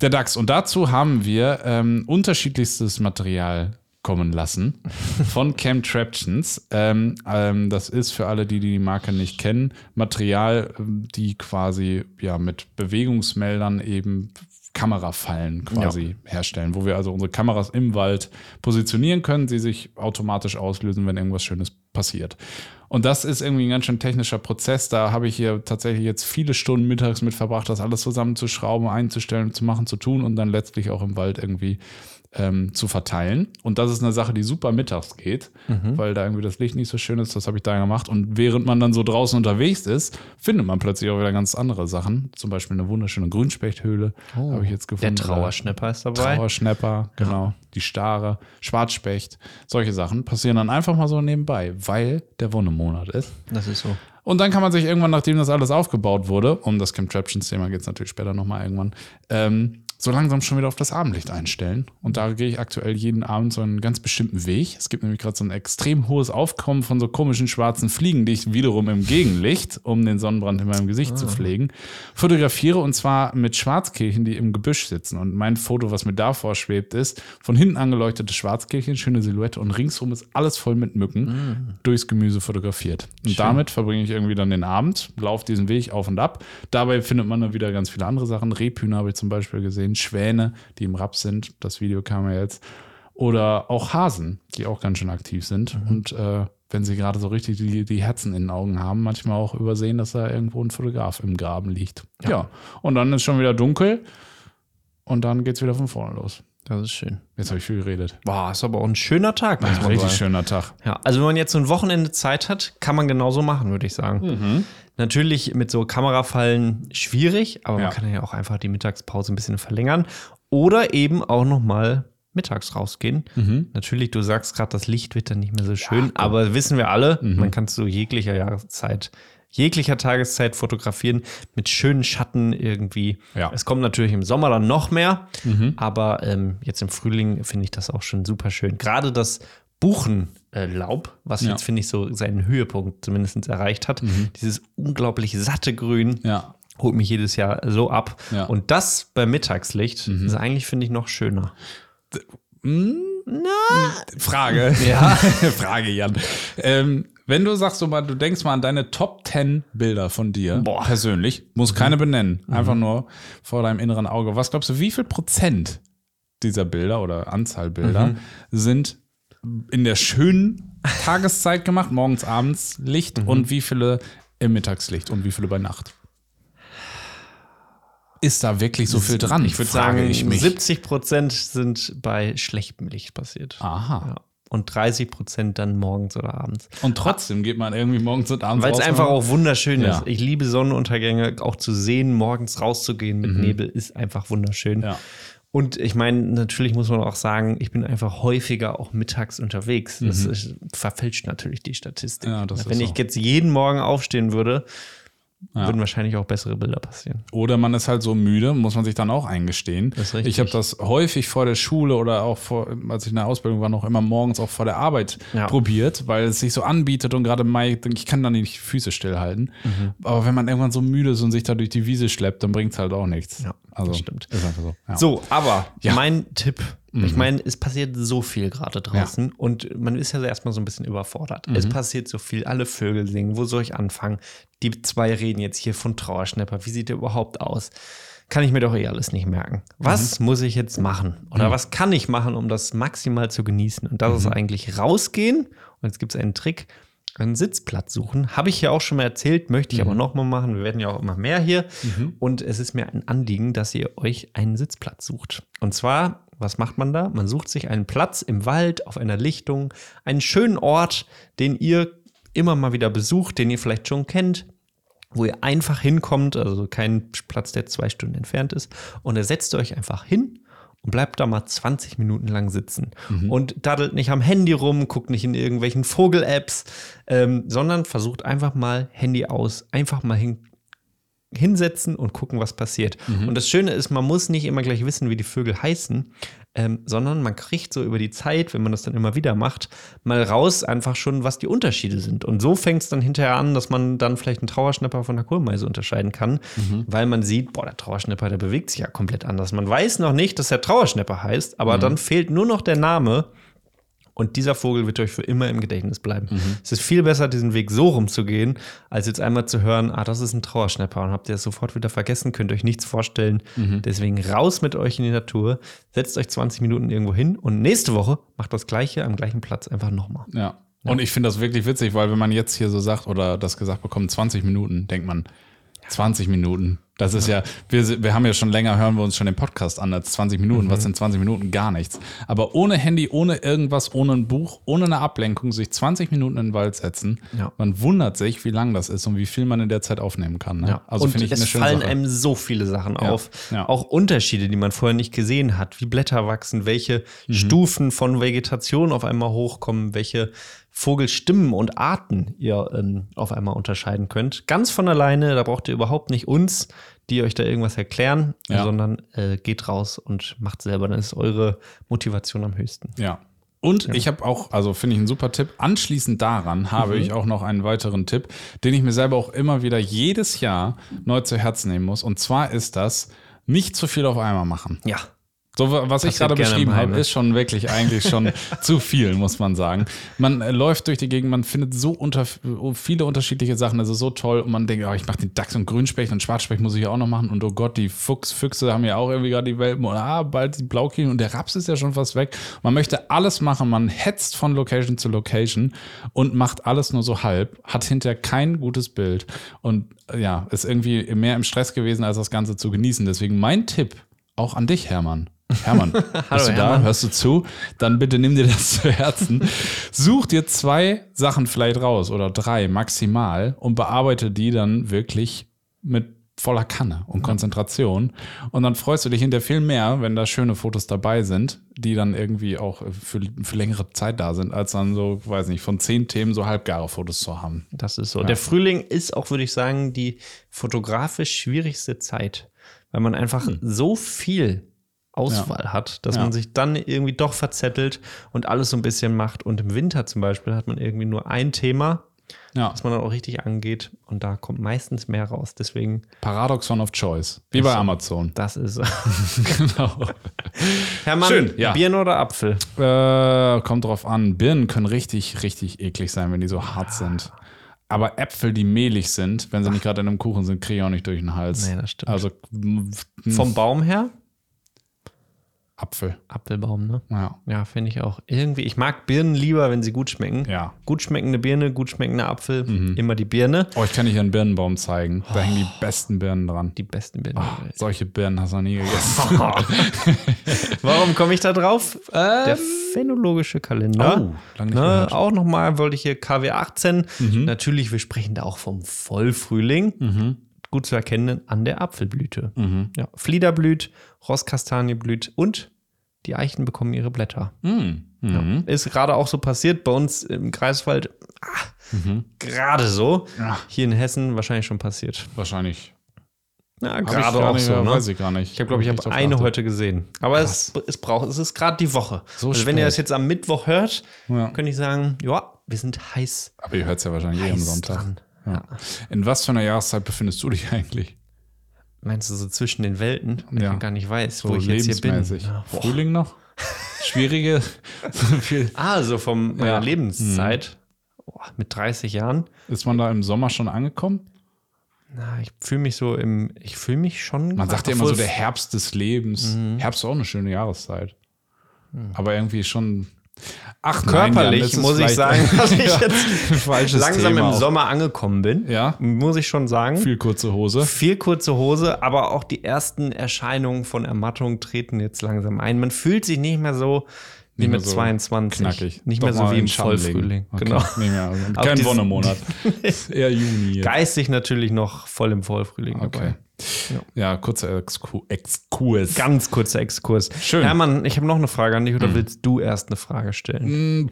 [SPEAKER 2] Der DAX. Und dazu haben wir ähm, unterschiedlichstes Material kommen lassen von Camtraptions. Ähm, ähm, das ist für alle, die die Marke nicht kennen, Material, ähm, die quasi ja mit Bewegungsmeldern eben Kamerafallen quasi herstellen, wo wir also unsere Kameras im Wald positionieren können, sie sich automatisch auslösen, wenn irgendwas Schönes passiert. Und das ist irgendwie ein ganz schön technischer Prozess. Da habe ich hier tatsächlich jetzt viele Stunden mittags mit verbracht, das alles zusammenzuschrauben, einzustellen, zu machen, zu tun und dann letztlich auch im Wald irgendwie ähm, zu verteilen. Und das ist eine Sache, die super mittags geht, weil da irgendwie das Licht nicht so schön ist. Das habe ich da gemacht. Und während man dann so draußen unterwegs ist, findet man plötzlich auch wieder ganz andere Sachen. Zum Beispiel eine wunderschöne Grünspechthöhle habe ich jetzt
[SPEAKER 1] Oh, Der
[SPEAKER 2] gefunden.
[SPEAKER 1] Trauerschnepper ist dabei.
[SPEAKER 2] Trauerschnepper, genau. Die Stare, Schwarzspecht, solche Sachen passieren dann einfach mal so nebenbei, weil der Wonnemonat ist.
[SPEAKER 1] Das ist so.
[SPEAKER 2] Und dann kann man sich irgendwann, nachdem das alles aufgebaut wurde, um das Contraptions-Thema geht es natürlich später nochmal irgendwann, ähm, so langsam schon wieder auf das Abendlicht einstellen. Und da gehe ich aktuell jeden Abend so einen ganz bestimmten Weg. Es gibt nämlich gerade so ein extrem hohes Aufkommen von so komischen schwarzen Fliegen, die ich wiederum im Gegenlicht, um den Sonnenbrand in meinem Gesicht zu pflegen, fotografiere und zwar mit Schwarzkehlchen, die im Gebüsch sitzen. Und mein Foto, was mir davor schwebt, ist von hinten angeleuchtete Schwarzkehlchen, schöne Silhouette und ringsrum ist alles voll mit Mücken durchs Gemüse fotografiert. Und damit verbringe ich irgendwie dann den Abend, laufe diesen Weg auf und ab. Dabei findet man dann wieder ganz viele andere Sachen. Rebhühner habe ich zum Beispiel gesehen, Schwäne, die im Raps sind. Das Video kam ja jetzt. Oder auch Hasen, die auch ganz schön aktiv sind. Und äh, wenn sie gerade so richtig die, die Herzen in den Augen haben, manchmal auch übersehen, dass da irgendwo ein Fotograf im Graben liegt. Ja. ja. Und dann ist schon wieder dunkel und dann geht es wieder von vorne los.
[SPEAKER 1] Das ist schön.
[SPEAKER 2] Jetzt habe ich viel geredet.
[SPEAKER 1] Boah, ist aber auch ein schöner Tag.
[SPEAKER 2] Ein richtig sagen. schöner Tag.
[SPEAKER 1] Ja, also wenn man jetzt so ein Wochenende Zeit hat, kann man genauso machen, würde ich sagen. Mhm. Natürlich mit so Kamerafallen schwierig, aber ja. man kann ja auch einfach die Mittagspause ein bisschen verlängern. Oder eben auch noch mal mittags rausgehen. Mhm. Natürlich, du sagst gerade, das Licht wird dann nicht mehr so schön, ja, aber wissen wir alle, mhm. man kann zu jeglicher Jahreszeit, jeglicher Tageszeit fotografieren mit schönen Schatten irgendwie. Ja. Es kommt natürlich im Sommer dann noch mehr, mhm. aber ähm, jetzt im Frühling finde ich das auch schon super schön. Gerade das Buchenlaub, was ja. jetzt, finde ich, so seinen Höhepunkt zumindest erreicht hat. Mhm. Dieses unglaublich satte Grün. Ja holt mich jedes Jahr so ab. Ja. Und das bei Mittagslicht mhm. ist eigentlich, finde ich, noch schöner.
[SPEAKER 2] Hm? Na. Frage. Ja. Frage, Jan. Ähm, wenn du sagst, so mal, du denkst mal an deine Top 10 Bilder von dir, Boah. persönlich, muss mhm. keine benennen, mhm. einfach nur vor deinem inneren Auge. Was glaubst du, wie viel Prozent dieser Bilder oder Anzahl Bilder mhm. sind in der schönen Tageszeit gemacht, morgens, abends Licht mhm. und wie viele im Mittagslicht und wie viele bei Nacht? Ist da wirklich so viel dran?
[SPEAKER 1] Ich würde sagen, ich 70 Prozent sind bei schlechtem Licht passiert.
[SPEAKER 2] Aha. Ja.
[SPEAKER 1] Und 30 Prozent dann morgens oder abends.
[SPEAKER 2] Und trotzdem geht man irgendwie morgens und abends
[SPEAKER 1] Weil es einfach auch wunderschön ja. ist. Ich liebe Sonnenuntergänge, auch zu sehen, morgens rauszugehen mit mhm. Nebel ist einfach wunderschön. Ja. Und ich meine, natürlich muss man auch sagen, ich bin einfach häufiger auch mittags unterwegs. Das mhm. ist, verfälscht natürlich die Statistik. Ja, Wenn ich jetzt jeden Morgen aufstehen würde, ja. würden wahrscheinlich auch bessere Bilder passieren.
[SPEAKER 2] Oder man ist halt so müde, muss man sich dann auch eingestehen. Ich habe das häufig vor der Schule oder auch vor, als ich in der Ausbildung war, noch immer morgens auch vor der Arbeit ja. probiert, weil es sich so anbietet und gerade Mai, ich kann dann nicht Füße stillhalten. Mhm. Aber wenn man irgendwann so müde ist und sich da durch die Wiese schleppt, dann bringt es halt auch nichts.
[SPEAKER 1] Ja, also, stimmt. Ist so. Ja. So, aber mein Tipp Mhm. Ich meine, es passiert so viel gerade draußen ja. und man ist ja erstmal so ein bisschen überfordert. Mhm. Es passiert so viel, alle Vögel singen, wo soll ich anfangen? Die zwei reden jetzt hier von Trauerschnepper. Wie sieht der überhaupt aus? Kann ich mir doch eh alles nicht merken. Was mhm. muss ich jetzt machen? Oder mhm. was kann ich machen, um das maximal zu genießen? Und das ist mhm. eigentlich rausgehen. Und jetzt gibt es einen Trick einen Sitzplatz suchen. Habe ich ja auch schon mal erzählt, möchte ich mhm. aber nochmal machen. Wir werden ja auch immer mehr hier. Mhm. Und es ist mir ein Anliegen, dass ihr euch einen Sitzplatz sucht. Und zwar was macht man da? Man sucht sich einen Platz im Wald, auf einer Lichtung, einen schönen Ort, den ihr immer mal wieder besucht, den ihr vielleicht schon kennt, wo ihr einfach hinkommt, also kein Platz, der zwei Stunden entfernt ist. Und da setzt ihr euch einfach hin und bleibt da mal 20 Minuten lang sitzen. Mhm. Und daddelt nicht am Handy rum, guckt nicht in irgendwelchen Vogel-Apps, ähm, sondern versucht einfach mal Handy aus, einfach mal hin, hinsetzen und gucken, was passiert. Mhm. Und das Schöne ist, man muss nicht immer gleich wissen, wie die Vögel heißen, ähm, sondern man kriegt so über die Zeit, wenn man das dann immer wieder macht, mal raus einfach schon, was die Unterschiede sind. Und so fängt es dann hinterher an, dass man dann vielleicht einen Trauerschnepper von der Kohlmeise unterscheiden kann, mhm. weil man sieht, boah, der Trauerschnepper, der bewegt sich ja komplett anders. Man weiß noch nicht, dass der Trauerschnepper heißt, aber mhm. dann fehlt nur noch der Name und dieser Vogel wird euch für immer im Gedächtnis bleiben. Mhm. Es ist viel besser, diesen Weg so rumzugehen, als jetzt einmal zu hören, ah, das ist ein Trauerschnepper und habt ihr das sofort wieder vergessen, könnt euch nichts vorstellen. Mhm. Deswegen raus mit euch in die Natur, setzt euch 20 Minuten irgendwo hin und nächste Woche macht das Gleiche am gleichen Platz einfach nochmal.
[SPEAKER 2] Ja. ja. Und ich finde das wirklich witzig, weil wenn man jetzt hier so sagt oder das gesagt bekommt, 20 Minuten, denkt man, 20 Minuten. Das ist ja, wir, wir haben ja schon länger, hören wir uns schon den Podcast an als 20 Minuten. Mhm. Was sind 20 Minuten? Gar nichts. Aber ohne Handy, ohne irgendwas, ohne ein Buch, ohne eine Ablenkung, sich 20 Minuten in den Wald setzen. Ja. Man wundert sich, wie lang das ist und wie viel man in der Zeit aufnehmen kann. Ne?
[SPEAKER 1] Ja. Also finde ich es fallen Sache. einem so viele Sachen ja. auf. Auch Unterschiede, die man vorher nicht gesehen hat. Wie Blätter wachsen, welche mhm. Stufen von Vegetation auf einmal hochkommen, welche Vogelstimmen und Arten ihr ähm, auf einmal unterscheiden könnt. Ganz von alleine, da braucht ihr überhaupt nicht uns, die euch da irgendwas erklären, ja. sondern äh, geht raus und macht selber. Dann ist eure Motivation am höchsten.
[SPEAKER 2] Ja. Und ja. ich habe auch, also finde ich einen super Tipp. Anschließend daran habe mhm. ich auch noch einen weiteren Tipp, den ich mir selber auch immer wieder jedes Jahr neu zu Herzen nehmen muss. Und zwar ist das, nicht zu viel auf einmal machen.
[SPEAKER 1] Ja.
[SPEAKER 2] So, was ich gerade beschrieben habe,
[SPEAKER 1] Heime.
[SPEAKER 2] ist schon wirklich eigentlich schon zu viel, muss man sagen. Man äh, läuft durch die Gegend, man findet so unter, viele unterschiedliche Sachen, ist so toll und man denkt, oh, ich mache den Dachs und Grünspecht und Schwarzspecht muss ich ja auch noch machen und oh Gott, die Fuchs, Füchse haben ja auch irgendwie gerade die Welpen und ah, bald die Blaukehlchen und der Raps ist ja schon fast weg. Man möchte alles machen, man hetzt von Location zu Location und macht alles nur so halb, hat hinterher kein gutes Bild und äh, ja, ist irgendwie mehr im Stress gewesen, als das Ganze zu genießen. Deswegen mein Tipp, auch an dich, Hermann. Hermann, bist du da?
[SPEAKER 1] Hermann.
[SPEAKER 2] Hörst du zu? Dann bitte nimm dir das zu Herzen. Such dir zwei Sachen vielleicht raus oder drei maximal und bearbeite die dann wirklich mit voller Kanne und Konzentration. Und dann freust du dich hinterher viel mehr, wenn da schöne Fotos dabei sind, die dann irgendwie auch für, für längere Zeit da sind, als dann so, weiß nicht, von zehn Themen so halbgare Fotos zu haben.
[SPEAKER 1] Das ist so. Der Frühling ist auch, würde ich sagen, die fotografisch schwierigste Zeit, weil man einfach so viel Auswahl hat, dass
[SPEAKER 2] Ja.
[SPEAKER 1] man sich dann irgendwie doch verzettelt und alles so ein bisschen macht. Und im Winter zum Beispiel hat man irgendwie nur ein Thema,
[SPEAKER 2] Ja,
[SPEAKER 1] das man dann auch richtig angeht. Und da kommt meistens mehr raus. Deswegen,
[SPEAKER 2] Paradoxon of Choice. Wie bei Amazon.
[SPEAKER 1] das ist.
[SPEAKER 2] genau.
[SPEAKER 1] Hermann,
[SPEAKER 2] Schön, ja.
[SPEAKER 1] Birne oder Apfel?
[SPEAKER 2] Äh, kommt drauf an. Birnen können richtig, richtig eklig sein, wenn die so hart sind. Aber Äpfel, die mehlig sind, wenn sie nicht gerade in einem Kuchen sind, kriege ich auch nicht durch den Hals.
[SPEAKER 1] Nee, das stimmt.
[SPEAKER 2] Also
[SPEAKER 1] Vom Baum her?
[SPEAKER 2] Apfel.
[SPEAKER 1] Apfelbaum, ne?
[SPEAKER 2] Ja.
[SPEAKER 1] Ja, finde ich auch. Irgendwie, ich mag Birnen lieber, wenn sie gut schmecken.
[SPEAKER 2] Ja.
[SPEAKER 1] Gut schmeckende Birne, gut schmeckender Apfel, immer die Birne.
[SPEAKER 2] Oh, ich kann dir einen Birnenbaum zeigen. Da hängen die besten Birnen dran.
[SPEAKER 1] Die besten Birnen. Welt.
[SPEAKER 2] Solche Birnen hast du noch nie gegessen.
[SPEAKER 1] Warum komme ich da drauf? Der phänologische Kalender.
[SPEAKER 2] Oh, lang nicht
[SPEAKER 1] ne, auch nochmal wollte ich hier KW 18. Natürlich, wir sprechen da auch vom Vollfrühling. Gut zu erkennen an der Apfelblüte. Ja, Flieder blüht, Rosskastanie blüht und die Eichen bekommen ihre Blätter.
[SPEAKER 2] Mhm. Mhm.
[SPEAKER 1] Ist gerade auch so passiert bei uns im Greifswald. Ah, Gerade so.
[SPEAKER 2] Ja.
[SPEAKER 1] Hier in Hessen wahrscheinlich schon passiert.
[SPEAKER 2] Wahrscheinlich.
[SPEAKER 1] Ja,
[SPEAKER 2] ich
[SPEAKER 1] gerade auch
[SPEAKER 2] nicht,
[SPEAKER 1] so.
[SPEAKER 2] ja,
[SPEAKER 1] Ne?
[SPEAKER 2] Weiß ich gar nicht.
[SPEAKER 1] Ich habe, glaube ich,
[SPEAKER 2] Hab
[SPEAKER 1] habe eine
[SPEAKER 2] geachtet.
[SPEAKER 1] heute gesehen. Aber es, es braucht, es ist gerade die Woche.
[SPEAKER 2] So
[SPEAKER 1] also wenn ihr das jetzt am Mittwoch hört,
[SPEAKER 2] Ja.
[SPEAKER 1] könnte ich sagen, ja, wir sind heiß,
[SPEAKER 2] Aber ihr hört es ja wahrscheinlich eh am Sonntag. Ja. In was für einer Jahreszeit befindest du dich eigentlich?
[SPEAKER 1] Meinst du so zwischen den Welten?
[SPEAKER 2] Ja.
[SPEAKER 1] ich gar nicht weiß,
[SPEAKER 2] So
[SPEAKER 1] wo ich jetzt hier bin. Ja, boah.
[SPEAKER 2] Frühling noch? Schwierige. so viel.
[SPEAKER 1] Ah, so vom meiner
[SPEAKER 2] Ja. Mhm.
[SPEAKER 1] Lebenszeit. Boah, mit 30 Jahren.
[SPEAKER 2] Ist man da im Sommer schon angekommen?
[SPEAKER 1] Na, ich fühle mich so im, ich fühle mich schon.
[SPEAKER 2] Man sagt ja immer so der Herbst des Lebens.
[SPEAKER 1] Mhm.
[SPEAKER 2] Herbst ist auch eine schöne Jahreszeit. Aber irgendwie schon. Ach, nein,
[SPEAKER 1] Körperlich
[SPEAKER 2] ist
[SPEAKER 1] muss ich sagen, dass ich jetzt langsam
[SPEAKER 2] Thema
[SPEAKER 1] im
[SPEAKER 2] auch.
[SPEAKER 1] Sommer angekommen bin.
[SPEAKER 2] Ja.
[SPEAKER 1] Muss ich schon sagen.
[SPEAKER 2] Viel kurze Hose.
[SPEAKER 1] Viel kurze Hose, aber auch die ersten Erscheinungen von Ermattung treten jetzt langsam ein. Man fühlt sich nicht mehr so wie mit
[SPEAKER 2] so
[SPEAKER 1] 22.
[SPEAKER 2] Knackig.
[SPEAKER 1] Nicht
[SPEAKER 2] Doch
[SPEAKER 1] mehr so wie im. Vollfrühling.
[SPEAKER 2] Okay.
[SPEAKER 1] Genau.
[SPEAKER 2] Nicht mehr. Also kein Wonnemonat. eher Juni. Jetzt.
[SPEAKER 1] Geistig natürlich noch voll im Vollfrühling
[SPEAKER 2] Okay.
[SPEAKER 1] dabei.
[SPEAKER 2] Ja, kurzer Exku Exkurs.
[SPEAKER 1] Ganz kurzer Exkurs.
[SPEAKER 2] Schön.
[SPEAKER 1] Hermann, ich habe noch eine Frage an dich oder willst du erst eine Frage stellen?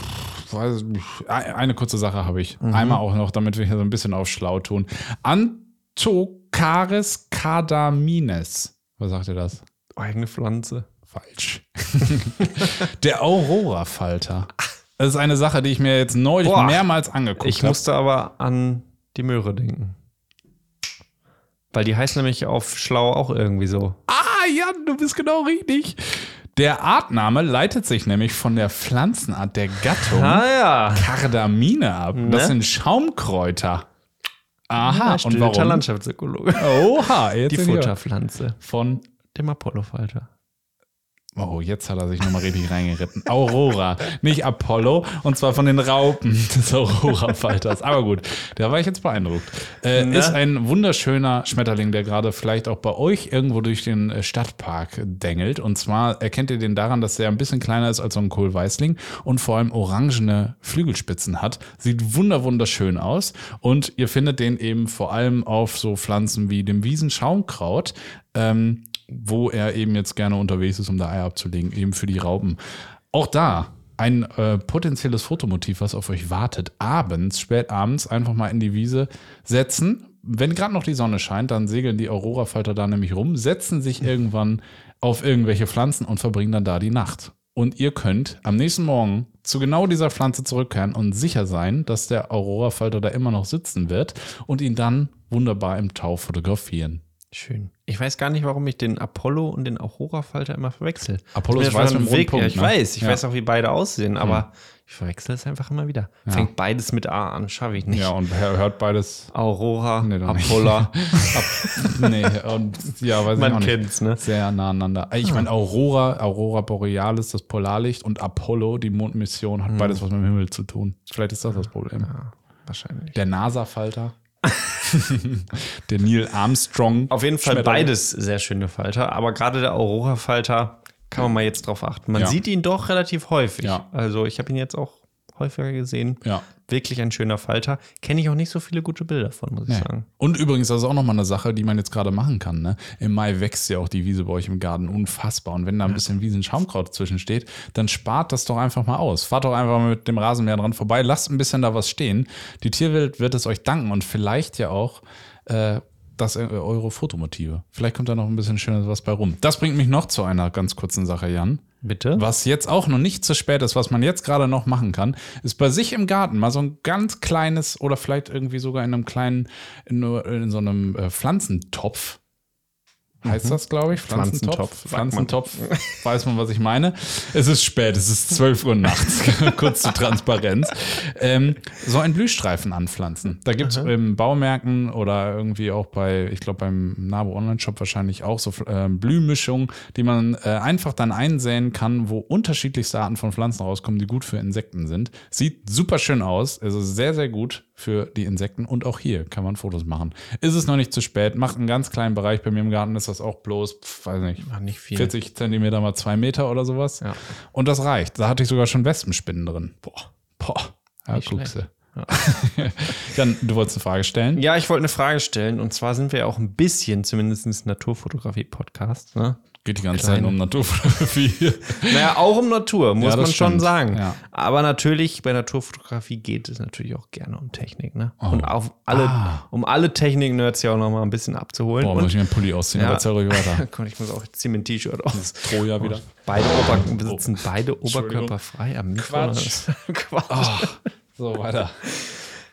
[SPEAKER 2] Ein- Eine kurze Sache habe ich.
[SPEAKER 1] Mhm.
[SPEAKER 2] Einmal auch noch, damit wir hier so ein bisschen auf schlau tun. Antocaris cardamines. Was sagt ihr das?
[SPEAKER 1] Eigene Pflanze.
[SPEAKER 2] Falsch. Der Aurora-Falter. Das ist eine Sache, die ich mir jetzt neulich
[SPEAKER 1] Boah.
[SPEAKER 2] mehrmals angeguckt
[SPEAKER 1] Ich
[SPEAKER 2] habe.
[SPEAKER 1] musste aber an die Möhre denken. Weil die heißt nämlich auf schlau auch irgendwie so.
[SPEAKER 2] Ah, Jan, du bist genau richtig. Der Artname leitet sich nämlich von der Pflanzenart der Gattung
[SPEAKER 1] Ah ja.
[SPEAKER 2] Kardamine ab. Das
[SPEAKER 1] Ne?
[SPEAKER 2] sind Schaumkräuter. Aha, und
[SPEAKER 1] Studierter
[SPEAKER 2] warum?
[SPEAKER 1] Landschaftsökologe.
[SPEAKER 2] Oha, jetzt
[SPEAKER 1] Die Futterpflanze.
[SPEAKER 2] von
[SPEAKER 1] Dem Apollofalter.
[SPEAKER 2] Oh, jetzt hat er sich nochmal richtig reingeritten. Aurora, nicht Apollo, und zwar von den Raupen des Aurora-Falters. Aber gut, da war ich jetzt beeindruckt. Äh,
[SPEAKER 1] Ne?
[SPEAKER 2] Ist ein wunderschöner Schmetterling, der gerade vielleicht auch bei euch irgendwo durch den äh, Stadtpark dengelt. Und zwar erkennt ihr den daran, dass er ein bisschen kleiner ist als so ein Kohlweißling und vor allem orangene Flügelspitzen hat. Sieht wunder wunderschön aus. Und ihr findet den eben vor allem auf so Pflanzen wie dem Wiesenschaumkraut. Ähm, wo er eben jetzt gerne unterwegs ist, um da Eier abzulegen, eben für die Raupen. Auch da ein äh, potenzielles Fotomotiv, was auf euch wartet. Abends, spät abends, einfach mal in die Wiese setzen. Wenn gerade noch die Sonne scheint, dann segeln die Aurora-Falter da nämlich rum, setzen sich irgendwann auf irgendwelche Pflanzen und verbringen dann da die Nacht. Und ihr könnt am nächsten Morgen zu genau dieser Pflanze zurückkehren und sicher sein, dass der Aurora-Falter da immer noch sitzen wird und ihn dann wunderbar im Tau fotografieren.
[SPEAKER 1] Schön. Ich weiß gar nicht, warum ich den Apollo und den Aurora-Falter immer verwechsel.
[SPEAKER 2] Apollo
[SPEAKER 1] Ich
[SPEAKER 2] ist
[SPEAKER 1] ja
[SPEAKER 2] weiß einem
[SPEAKER 1] Weg.
[SPEAKER 2] roten
[SPEAKER 1] Ja, ich
[SPEAKER 2] Punkt, ne?
[SPEAKER 1] weiß. Ich
[SPEAKER 2] Ja.
[SPEAKER 1] weiß auch, wie beide aussehen, aber ich verwechsel es einfach immer wieder. Fängt beides mit A an, schaffe ich nicht.
[SPEAKER 2] Ja, und hör- hört beides.
[SPEAKER 1] Aurora,
[SPEAKER 2] Nee, nicht.
[SPEAKER 1] Apollo.
[SPEAKER 2] Ab, nee, und ja, weiß ich
[SPEAKER 1] Man
[SPEAKER 2] auch nicht.
[SPEAKER 1] kennt's, ne?
[SPEAKER 2] Sehr nah aneinander. Ich meine, Aurora, Aurora Borealis, das Polarlicht und Apollo, die Mondmission, hat beides was mit dem Himmel zu tun. Vielleicht ist das das Problem.
[SPEAKER 1] Ja, wahrscheinlich.
[SPEAKER 2] Der NASA-Falter. der Neil Armstrong.
[SPEAKER 1] Auf jeden Fall
[SPEAKER 2] Schmetterling.
[SPEAKER 1] beides sehr schöne Falter, aber gerade der Aurora-Falter kann man mal jetzt drauf achten. Man
[SPEAKER 2] Ja.
[SPEAKER 1] sieht ihn doch relativ häufig.
[SPEAKER 2] Ja.
[SPEAKER 1] Also ich habe ihn jetzt auch häufiger gesehen.
[SPEAKER 2] Ja.
[SPEAKER 1] Wirklich ein schöner Falter. Kenne ich auch nicht so viele gute Bilder von, muss ich
[SPEAKER 2] Nee.
[SPEAKER 1] sagen.
[SPEAKER 2] Und übrigens, das ist auch nochmal eine Sache, die man jetzt gerade machen kann. Ne? Im Mai wächst ja auch die Wiese bei euch im Garten unfassbar. Und wenn da ein bisschen Wiesenschaumkraut zwischensteht, dann spart das doch einfach mal aus. Fahrt doch einfach mal mit dem Rasenmäher dran vorbei, lasst ein bisschen da was stehen. Die Tierwelt wird es euch danken und vielleicht ja auch äh, das äh, eure Fotomotive. Vielleicht kommt da noch ein bisschen schönes was bei rum. Das bringt mich noch zu einer ganz kurzen Sache, Jan.
[SPEAKER 1] Bitte?
[SPEAKER 2] Was jetzt auch noch nicht zu spät ist, was man jetzt gerade noch machen kann, ist bei sich im Garten mal so ein ganz kleines oder vielleicht irgendwie sogar in einem kleinen, in, in so einem äh, Pflanzentopf. Heißt das, glaube ich?
[SPEAKER 1] Pflanzentopf, man.
[SPEAKER 2] Pflanzentopf. Weiß man, was ich meine? Es ist spät, es ist 12 Uhr nachts. Kurz zur Transparenz. Ähm, so einen Blühstreifen anpflanzen. Da gibt es im Baumärkten oder irgendwie auch bei, ich glaube, beim Nabo Online-Shop wahrscheinlich auch so ähm, Blühmischungen, die man äh, einfach dann einsäen kann, wo unterschiedlichste Arten von Pflanzen rauskommen, die gut für Insekten sind. Sieht super schön aus, also sehr, sehr gut für die Insekten und auch hier kann man Fotos machen. Ist es noch nicht zu spät, macht einen ganz kleinen Bereich. Bei mir im Garten ist das auch bloß, pf, weiß nicht,
[SPEAKER 1] nicht viel.
[SPEAKER 2] 40 Zentimeter mal zwei Meter oder sowas.
[SPEAKER 1] Ja.
[SPEAKER 2] Und das reicht. Da hatte ich sogar schon Wespenspinnen drin. Boah, boah. Ja,
[SPEAKER 1] Nicht
[SPEAKER 2] guckst
[SPEAKER 1] schlecht.
[SPEAKER 2] du. Wolltest eine Frage stellen?
[SPEAKER 1] Ja, ich wollte eine Frage stellen. Und zwar sind wir ja auch ein bisschen, zumindest Naturfotografie-Podcast. Ne?
[SPEAKER 2] Geht die ganze
[SPEAKER 1] Kleine.
[SPEAKER 2] Zeit um Naturfotografie.
[SPEAKER 1] Naja, auch um Natur, muss
[SPEAKER 2] Ja,
[SPEAKER 1] man schon
[SPEAKER 2] stimmt.
[SPEAKER 1] sagen.
[SPEAKER 2] Ja.
[SPEAKER 1] Aber natürlich, bei Naturfotografie geht es natürlich auch gerne um Technik. Ne? Und auf alle,
[SPEAKER 2] Ah.
[SPEAKER 1] um alle Technik-Nerds ja auch noch mal ein bisschen abzuholen.
[SPEAKER 2] Boah, muss ich
[SPEAKER 1] und
[SPEAKER 2] mir einen Pulli ausziehen,
[SPEAKER 1] Ja.
[SPEAKER 2] aber ruhig weiter.
[SPEAKER 1] Guck, ich muss auch ziehen mein T-Shirt aus.
[SPEAKER 2] Troja wieder.
[SPEAKER 1] Beide Ober besitzen beide
[SPEAKER 2] Entschuldigung.
[SPEAKER 1] Oberkörper frei am Mikro.
[SPEAKER 2] Quatsch.
[SPEAKER 1] Quatsch.
[SPEAKER 2] So, weiter.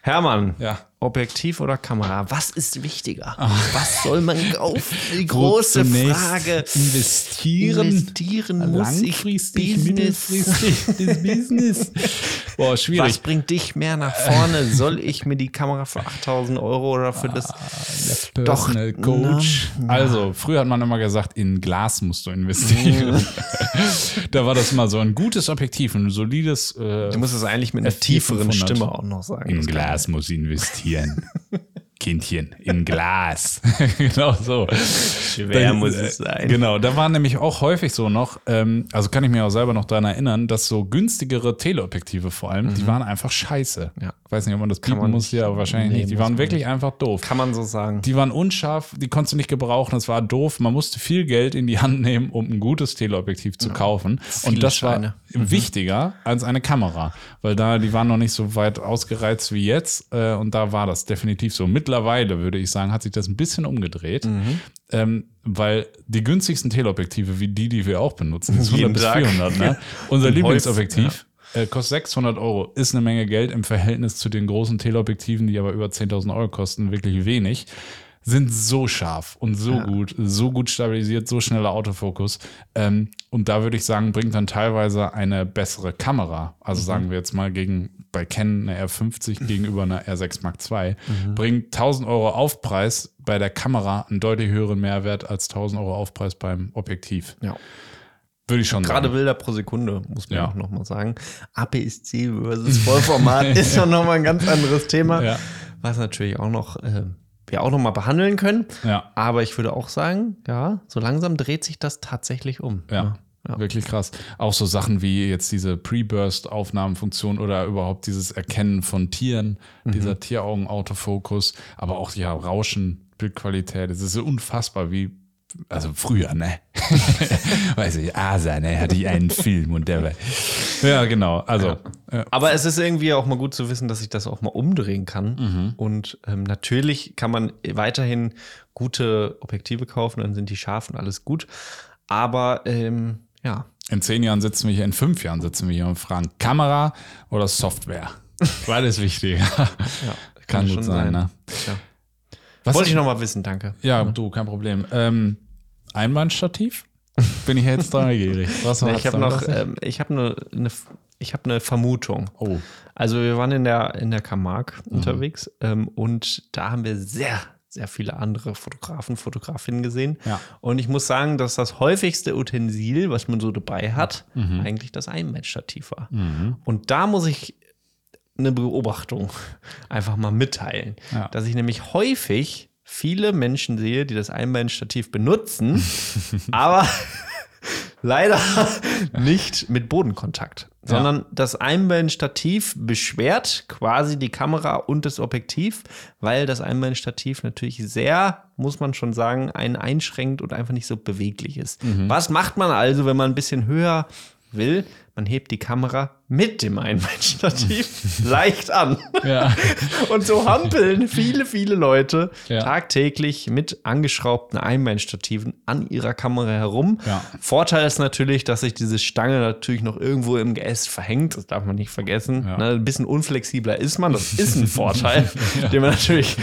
[SPEAKER 1] Hermann,
[SPEAKER 2] Ja.
[SPEAKER 1] Objektiv oder Kamera? Was ist wichtiger? Was soll man kaufen? Die große Frage.
[SPEAKER 2] Investieren.
[SPEAKER 1] Investieren muss ich
[SPEAKER 2] Langfristig,
[SPEAKER 1] Business.
[SPEAKER 2] mittelfristig, das Business. Boah,
[SPEAKER 1] Was
[SPEAKER 2] schwierig.
[SPEAKER 1] bringt dich mehr nach vorne? Soll ich mir die Kamera für 8000 Euro oder für das
[SPEAKER 2] Personal
[SPEAKER 1] Doch,
[SPEAKER 2] Coach. Also, früher hat man immer gesagt, in Glas musst du investieren. da war das mal so ein gutes Objektiv, ein solides. Äh,
[SPEAKER 1] Du musst es eigentlich mit einer
[SPEAKER 2] F400.
[SPEAKER 1] tieferen Stimme auch noch sagen.
[SPEAKER 2] in
[SPEAKER 1] Das
[SPEAKER 2] Glas muss investieren. Kindchen, in Glas. genau so.
[SPEAKER 1] Schwer muss es sein.
[SPEAKER 2] Genau, da war nämlich auch häufig so noch, ähm, also kann ich mir auch selber noch daran erinnern, dass so günstigere Teleobjektive vor allem, die waren einfach scheiße.
[SPEAKER 1] Mhm. Ja.
[SPEAKER 2] Ich weiß nicht, ob man das bieten
[SPEAKER 1] man
[SPEAKER 2] muss,
[SPEAKER 1] nicht.
[SPEAKER 2] ja, wahrscheinlich
[SPEAKER 1] Nee,
[SPEAKER 2] nicht. Die waren wirklich einfach doof.
[SPEAKER 1] Kann man so sagen.
[SPEAKER 2] Die waren unscharf, die konntest du nicht gebrauchen, es war doof. Man musste viel Geld in die Hand nehmen, um ein gutes Teleobjektiv zu kaufen.
[SPEAKER 1] Viele
[SPEAKER 2] Und das
[SPEAKER 1] Scheine.
[SPEAKER 2] war wichtiger als eine Kamera, weil da die waren noch nicht so weit ausgereizt wie jetzt. Äh, und da war das definitiv so. Mittlerweile würde ich sagen, hat sich das ein bisschen umgedreht. Ähm, weil die günstigsten Teleobjektive, wie die, die wir auch benutzen, ist 100
[SPEAKER 1] Jeden
[SPEAKER 2] bis
[SPEAKER 1] Tag.
[SPEAKER 2] 400, ne? Unser Lieblingsobjektiv äh, kostet 600 Euro, ist eine Menge Geld im Verhältnis zu den großen Teleobjektiven, die aber über 10.000 Euro kosten, wirklich wenig. Sind so scharf und so gut, so gut stabilisiert, so schneller Autofokus. Ähm, und da würde ich sagen, bringt dann teilweise eine bessere Kamera. Also sagen wir jetzt mal gegen bei Canon eine R50 gegenüber einer R6 Mark II, bringt 1000 Euro Aufpreis bei der Kamera einen deutlich höheren Mehrwert als 1000 Euro Aufpreis beim Objektiv.
[SPEAKER 1] Ja.
[SPEAKER 2] Würde ich schon
[SPEAKER 1] Gerade
[SPEAKER 2] sagen.
[SPEAKER 1] Bilder pro Sekunde, muss man
[SPEAKER 2] Ja.
[SPEAKER 1] auch nochmal sagen. APS-C versus Vollformat ist ja nochmal ein ganz anderes Thema,
[SPEAKER 2] Ja.
[SPEAKER 1] was natürlich auch noch, äh, wir auch nochmal behandeln können.
[SPEAKER 2] Ja.
[SPEAKER 1] Aber ich würde auch sagen, ja, so langsam dreht sich das tatsächlich um.
[SPEAKER 2] Ja.
[SPEAKER 1] Ja.
[SPEAKER 2] Wirklich krass. Auch so Sachen wie jetzt diese Pre-Burst-Aufnahmenfunktion oder überhaupt dieses Erkennen von Tieren, dieser Tieraugen-Autofokus, aber auch ja Rauschen, Bildqualität. Es ist so unfassbar, wie also früher, ne? Weiß ich, Asa, ne? Hatte ich einen Film und der war. Ja, genau. Also, ja.
[SPEAKER 1] Aber es ist irgendwie auch mal gut zu wissen, dass ich das auch mal umdrehen kann. Und ähm, natürlich kann man weiterhin gute Objektive kaufen, dann sind die scharf und alles gut. Aber ähm, ja,
[SPEAKER 2] in zehn Jahren sitzen wir hier, in fünf Jahren sitzen wir hier und fragen: Kamera oder Software? Beides wichtig.
[SPEAKER 1] ja
[SPEAKER 2] Kann
[SPEAKER 1] schon
[SPEAKER 2] gut sein, ne?
[SPEAKER 1] Ja.
[SPEAKER 2] Was
[SPEAKER 1] Wollte ich noch mal wissen, danke.
[SPEAKER 2] Ja, du, kein Problem. Ähm, Einbahnstativ? Bin ich jetzt neugierig. Was
[SPEAKER 1] Nee, ich habe noch, ähm, ich habe eine, eine, ich habe eine Vermutung.
[SPEAKER 2] Oh.
[SPEAKER 1] Also wir waren in der in der Camargue
[SPEAKER 2] Mhm.
[SPEAKER 1] unterwegs ähm, und da haben wir sehr sehr viele andere Fotografen, Fotografinnen gesehen.
[SPEAKER 2] Ja.
[SPEAKER 1] Und ich muss sagen, dass das häufigste Utensil, was man so dabei hat,
[SPEAKER 2] Mhm.
[SPEAKER 1] eigentlich das Einbandstativ war. Und da muss ich eine Beobachtung einfach mal mitteilen,
[SPEAKER 2] Ja.
[SPEAKER 1] dass ich nämlich häufig viele Menschen sehe, die das Einbandstativ benutzen, aber leider nicht mit Bodenkontakt, sondern das Einbandstativ beschwert quasi die Kamera und das Objektiv, weil das Einbandstativ natürlich sehr, muss man schon sagen, einen einschränkt und einfach nicht so beweglich ist. Was macht man also, wenn man ein bisschen höher will? Man hebt die Kamera mit dem Einbandstativ leicht an.
[SPEAKER 2] Ja.
[SPEAKER 1] Und so hampeln viele, viele Leute
[SPEAKER 2] Ja.
[SPEAKER 1] tagtäglich mit angeschraubten Einbeinstativen an ihrer Kamera herum.
[SPEAKER 2] Ja.
[SPEAKER 1] Vorteil ist natürlich, dass sich diese Stange natürlich noch irgendwo im Geäst verhängt. Das darf man nicht vergessen. Ne, ein bisschen unflexibler ist man. Das ist ein Vorteil, den man natürlich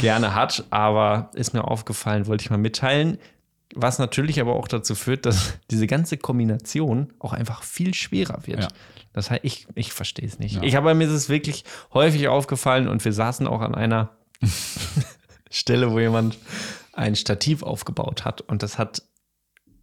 [SPEAKER 1] gerne hat. Aber ist mir aufgefallen, wollte ich mal mitteilen. Was natürlich aber auch dazu führt, dass diese ganze Kombination auch einfach viel schwerer wird.
[SPEAKER 2] Ja.
[SPEAKER 1] Das heißt, ich, ich verstehe es nicht.
[SPEAKER 2] Ja.
[SPEAKER 1] Ich habe mir es wirklich häufig aufgefallen und wir saßen auch an einer Stelle, wo jemand ein Stativ aufgebaut hat und das hat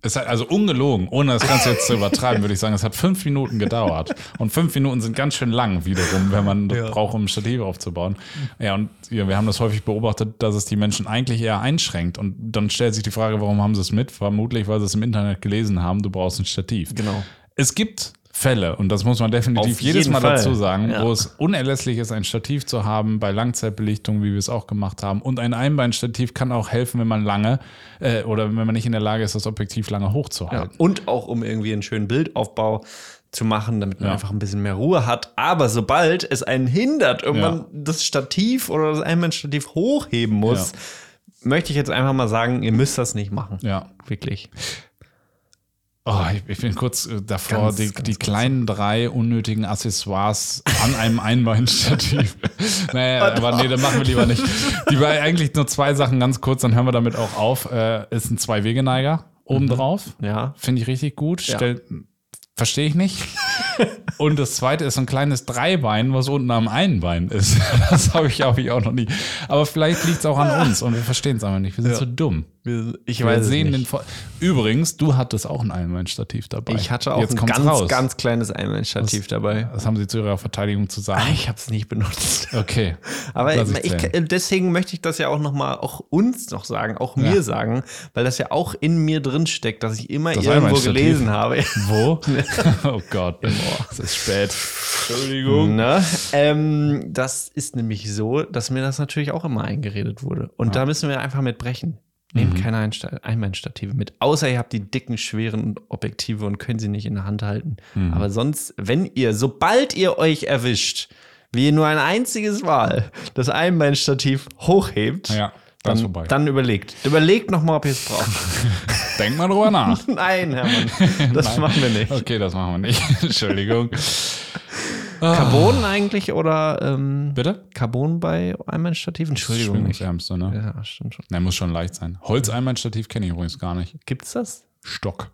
[SPEAKER 2] Es hat also ungelogen, ohne das Ganze jetzt zu übertreiben, würde ich sagen, es hat fünf Minuten gedauert. Und fünf Minuten sind ganz schön lang wiederum, wenn man
[SPEAKER 1] Ja.
[SPEAKER 2] braucht, um ein Stativ aufzubauen. Ja, und ja, wir haben das häufig beobachtet, dass es die Menschen eigentlich eher einschränkt. Und dann stellt sich die Frage, warum haben sie es mit? Vermutlich, weil sie es im Internet gelesen haben, du brauchst ein Stativ.
[SPEAKER 1] genau.
[SPEAKER 2] Es gibt Fälle, und das muss man definitiv
[SPEAKER 1] Auf
[SPEAKER 2] jedes Mal
[SPEAKER 1] Fall.
[SPEAKER 2] dazu sagen,
[SPEAKER 1] Ja.
[SPEAKER 2] wo es unerlässlich ist, ein Stativ zu haben bei Langzeitbelichtung, wie wir es auch gemacht haben. Und ein Einbeinstativ kann auch helfen, wenn man lange äh, oder wenn man nicht in der Lage ist, das Objektiv lange
[SPEAKER 1] Ja.
[SPEAKER 2] hochzuhalten.
[SPEAKER 1] Und auch um irgendwie einen schönen Bildaufbau zu machen, damit man
[SPEAKER 2] Ja.
[SPEAKER 1] einfach ein bisschen mehr Ruhe hat. Aber sobald es einen hindert, irgendwann
[SPEAKER 2] Ja.
[SPEAKER 1] das Stativ oder das Einbandstativ hochheben muss,
[SPEAKER 2] Ja.
[SPEAKER 1] möchte ich jetzt einfach mal sagen, ihr müsst das nicht machen.
[SPEAKER 2] Ja.
[SPEAKER 1] Wirklich.
[SPEAKER 2] Oh, ich, ich bin kurz äh, davor,
[SPEAKER 1] Ganz,
[SPEAKER 2] die,
[SPEAKER 1] ganz
[SPEAKER 2] die
[SPEAKER 1] kurz.
[SPEAKER 2] kleinen drei unnötigen Accessoires an einem Einbeinstativ. naja, aber nee, dann machen wir lieber nicht. Die war eigentlich nur zwei Sachen ganz kurz, dann hören wir damit auch auf. Äh, ist ein Zwei-Wegeneiger obendrauf.
[SPEAKER 1] Ja.
[SPEAKER 2] Finde ich richtig gut.
[SPEAKER 1] Ja.
[SPEAKER 2] Verstehe ich nicht. Und das zweite ist so ein kleines Dreibein, was unten am Einbein ist. Das habe ich, hab ich auch noch nie. Aber vielleicht liegt es auch an uns und wir verstehen es einfach nicht. Wir sind
[SPEAKER 1] Ja.
[SPEAKER 2] so dumm.
[SPEAKER 1] Wir- Ich
[SPEAKER 2] Wir
[SPEAKER 1] weiß
[SPEAKER 2] sehen
[SPEAKER 1] es
[SPEAKER 2] den
[SPEAKER 1] nicht.
[SPEAKER 2] Vor Übrigens, du hattest auch ein Einbeinstativ dabei.
[SPEAKER 1] Ich hatte auch
[SPEAKER 2] Jetzt
[SPEAKER 1] ein ganz,
[SPEAKER 2] raus.
[SPEAKER 1] ganz kleines Einbandstativ dabei.
[SPEAKER 2] Das haben sie zu ihrer Verteidigung zu sagen.
[SPEAKER 1] Ich habe es nicht benutzt.
[SPEAKER 2] Okay.
[SPEAKER 1] Aber ich, deswegen möchte ich das ja auch noch mal auch uns noch sagen, auch mir
[SPEAKER 2] Ja.
[SPEAKER 1] sagen, weil das ja auch in mir drin steckt, dass ich immer
[SPEAKER 2] Das
[SPEAKER 1] irgendwo gelesen habe.
[SPEAKER 2] Wo? oh Gott. Es ist spät. Entschuldigung.
[SPEAKER 1] Ne? Ähm, das ist nämlich so, dass mir das natürlich auch immer eingeredet wurde. Und da müssen wir einfach mit brechen. Nehmt keine Einsta- Einbandstative mit. Außer ihr habt die dicken, schweren Objektive und können sie nicht in der Hand halten. Aber sonst, wenn ihr, sobald ihr euch erwischt, wie ihr nur ein einziges Mal das Einbandstativ hochhebt,
[SPEAKER 2] Ja, dann ist vorbei.
[SPEAKER 1] dann überlegt. Überlegt nochmal, ob ihr es braucht.
[SPEAKER 2] Denk mal drüber nach.
[SPEAKER 1] Nein, Hermann, das machen wir nicht.
[SPEAKER 2] Okay, das machen wir nicht. Entschuldigung.
[SPEAKER 1] Carbon eigentlich oder ähm,
[SPEAKER 2] Bitte?
[SPEAKER 1] Carbon bei Einbandstativen? Entschuldigung. nicht.
[SPEAKER 2] Schwingungsärmste, ne?
[SPEAKER 1] Ja, stimmt schon.
[SPEAKER 2] Ne, muss schon leicht sein. Holz-Einbeinstativ kenne ich übrigens gar nicht.
[SPEAKER 1] Gibt's das?
[SPEAKER 2] Stock.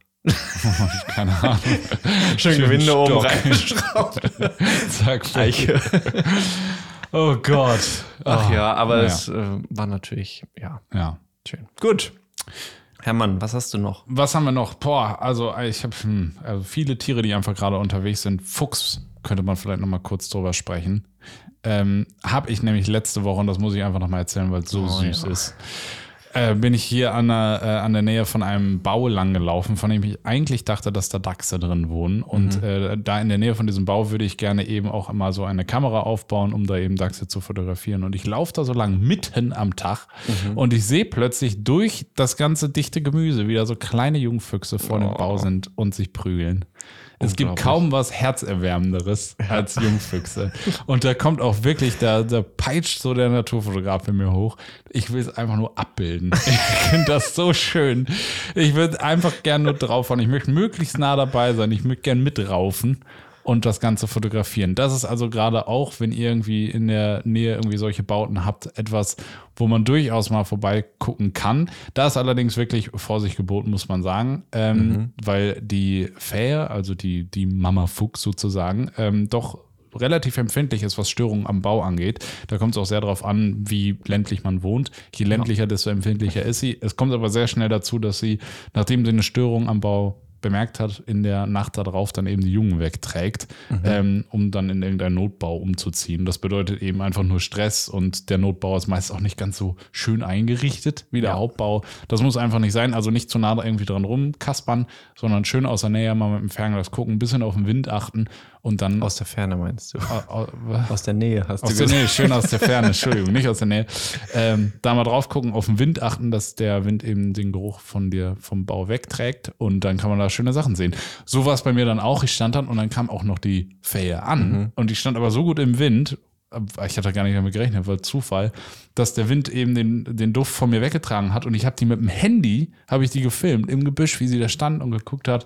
[SPEAKER 2] Keine Ahnung.
[SPEAKER 1] Schön Gewinde oben reingeschraubt.
[SPEAKER 2] Zack.
[SPEAKER 1] Eiche.
[SPEAKER 2] Oh Gott.
[SPEAKER 1] Ach ja, aber
[SPEAKER 2] naja.
[SPEAKER 1] es äh, war natürlich, ja,
[SPEAKER 2] Ja.
[SPEAKER 1] schön. Gut. Hermann, was hast du noch?
[SPEAKER 2] Was haben wir noch? Boah, also ich habe hm, also viele Tiere, die einfach gerade unterwegs sind. Fuchs könnte man vielleicht noch mal kurz drüber sprechen. Ähm, habe ich nämlich letzte Woche, und das muss ich einfach noch mal erzählen, weil es so
[SPEAKER 1] Oh,
[SPEAKER 2] süß
[SPEAKER 1] ja.
[SPEAKER 2] ist, äh, bin ich hier an der, äh, an der Nähe von einem Bau lang gelaufen, von dem ich eigentlich dachte, dass da Dachse drin wohnen. Und äh, da in der Nähe von diesem Bau würde ich gerne eben auch immer so eine Kamera aufbauen, um da eben Dachse zu fotografieren. Und ich laufe da so lang mitten am Tag und ich sehe plötzlich durch das ganze dichte Gemüse wieder so kleine Jungfüchse vor dem Bau sind und sich prügeln. Es gibt kaum was Herzerwärmenderes als Jungfüchse. Und da kommt auch wirklich, da, da peitscht so der Naturfotograf in mir hoch. Ich will es einfach nur abbilden. Ich finde das so schön. Ich würde einfach gern nur drauf fahren. Ich möchte möglichst nah dabei sein. Ich möchte gern mitraufen und das Ganze fotografieren. Das ist also gerade auch, wenn ihr irgendwie in der Nähe irgendwie solche Bauten habt, etwas, wo man durchaus mal vorbeigucken kann. Da ist allerdings wirklich Vorsicht geboten, muss man sagen, ähm,
[SPEAKER 1] Mhm.
[SPEAKER 2] weil die Fähe, also die, die Mama Fuchs sozusagen, ähm, doch relativ empfindlich ist, was Störungen am Bau angeht. Da kommt es auch sehr darauf an, wie ländlich man wohnt. Je ländlicher, desto empfindlicher ist sie. Es kommt aber sehr schnell dazu, dass sie, nachdem sie eine Störung am Bau bemerkt hat, in der Nacht darauf dann eben die Jungen wegträgt, ähm, um dann in irgendeinen Notbau umzuziehen. Das bedeutet eben einfach nur Stress und der Notbau ist meist auch nicht ganz so schön eingerichtet wie der Hauptbau. Das muss einfach nicht sein. Also nicht zu nah irgendwie dran rumkaspern, sondern schön aus der Nähe mal mit dem Fernglas gucken, ein bisschen auf den Wind achten und dann
[SPEAKER 1] Aus der Ferne meinst du?
[SPEAKER 2] Au- au- was?
[SPEAKER 1] Aus der Nähe hast
[SPEAKER 2] Aus
[SPEAKER 1] du
[SPEAKER 2] der
[SPEAKER 1] gesagt.
[SPEAKER 2] Nähe, schön aus der Ferne, Entschuldigung, nicht aus der Nähe. Ähm, da mal drauf gucken, auf den Wind achten, dass der Wind eben den Geruch von dir vom Bau wegträgt und dann kann man da schöne Sachen sehen. So war es bei mir dann auch. Ich stand dann und dann kam auch noch die Fähe an und die stand aber so gut im Wind, ich hatte gar nicht damit gerechnet, war Zufall, dass der Wind eben den, den Duft von mir weggetragen hat und ich habe die mit dem Handy, habe ich die gefilmt im Gebüsch, wie sie da stand und geguckt hat.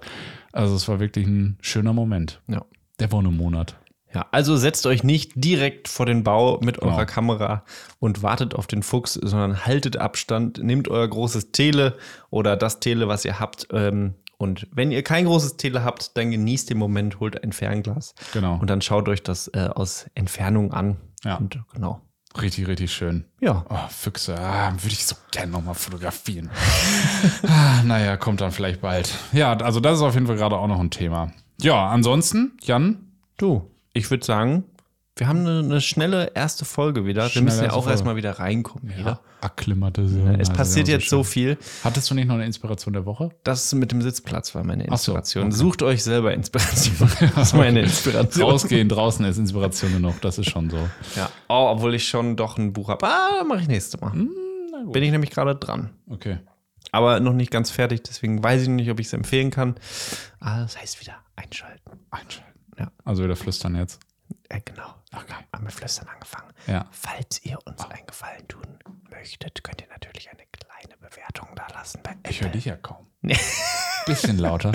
[SPEAKER 2] Also es war wirklich ein schöner Moment.
[SPEAKER 1] Ja.
[SPEAKER 2] Der Wonnemonat.
[SPEAKER 1] Ja, also setzt euch nicht direkt vor den Bau mit
[SPEAKER 2] Genau.
[SPEAKER 1] eurer Kamera und wartet auf den Fuchs, sondern haltet Abstand, nehmt euer großes Tele oder das Tele, was ihr habt. Ähm, und wenn ihr kein großes Tele habt, dann genießt den Moment, holt ein Fernglas.
[SPEAKER 2] Genau.
[SPEAKER 1] Und dann schaut euch das äh, aus Entfernung an.
[SPEAKER 2] Ja.
[SPEAKER 1] Und genau.
[SPEAKER 2] Richtig, richtig schön.
[SPEAKER 1] Ja.
[SPEAKER 2] Oh, Füchse, ah, würde ich so gerne nochmal fotografieren. ah, naja, kommt dann vielleicht bald. Ja, also das ist auf jeden Fall gerade auch noch ein Thema. Ja, ansonsten, Jan,
[SPEAKER 1] Du, ich würde sagen, wir haben eine, eine schnelle erste Folge wieder. wir
[SPEAKER 2] Schnelle
[SPEAKER 1] müssen ja auch
[SPEAKER 2] Folge.
[SPEAKER 1] erstmal wieder reinkommen. wieder.
[SPEAKER 2] Akklimatisierung.
[SPEAKER 1] Es
[SPEAKER 2] also
[SPEAKER 1] passiert
[SPEAKER 2] ja,
[SPEAKER 1] jetzt so viel.
[SPEAKER 2] Hattest du nicht noch eine Inspiration der Woche?
[SPEAKER 1] Das mit dem Sitzplatz war meine
[SPEAKER 2] Ach so,
[SPEAKER 1] Inspiration.
[SPEAKER 2] okay.
[SPEAKER 1] Sucht euch selber Inspiration. Das ist meine Inspiration.
[SPEAKER 2] Rausgehen draußen ist Inspiration genug, das ist schon so.
[SPEAKER 1] Ja. Oh, obwohl ich schon doch ein Buch habe. Ah, mache ich nächstes Mal.
[SPEAKER 2] Hm.
[SPEAKER 1] Bin ich nämlich gerade dran.
[SPEAKER 2] Okay.
[SPEAKER 1] Aber noch nicht ganz fertig, deswegen weiß ich nicht, ob ich es empfehlen kann. Ah, das heißt wieder einschalten.
[SPEAKER 2] Einschalten.
[SPEAKER 1] Ja.
[SPEAKER 2] Also wieder flüstern jetzt.
[SPEAKER 1] Äh, genau.
[SPEAKER 2] Okay.
[SPEAKER 1] Haben wir flüstern angefangen.
[SPEAKER 2] Ja.
[SPEAKER 1] Falls ihr uns einen Gefallen tun möchtet, könnt ihr natürlich eine kleine Bewertung da lassen bei
[SPEAKER 2] Ich höre dich ja kaum. Bisschen lauter.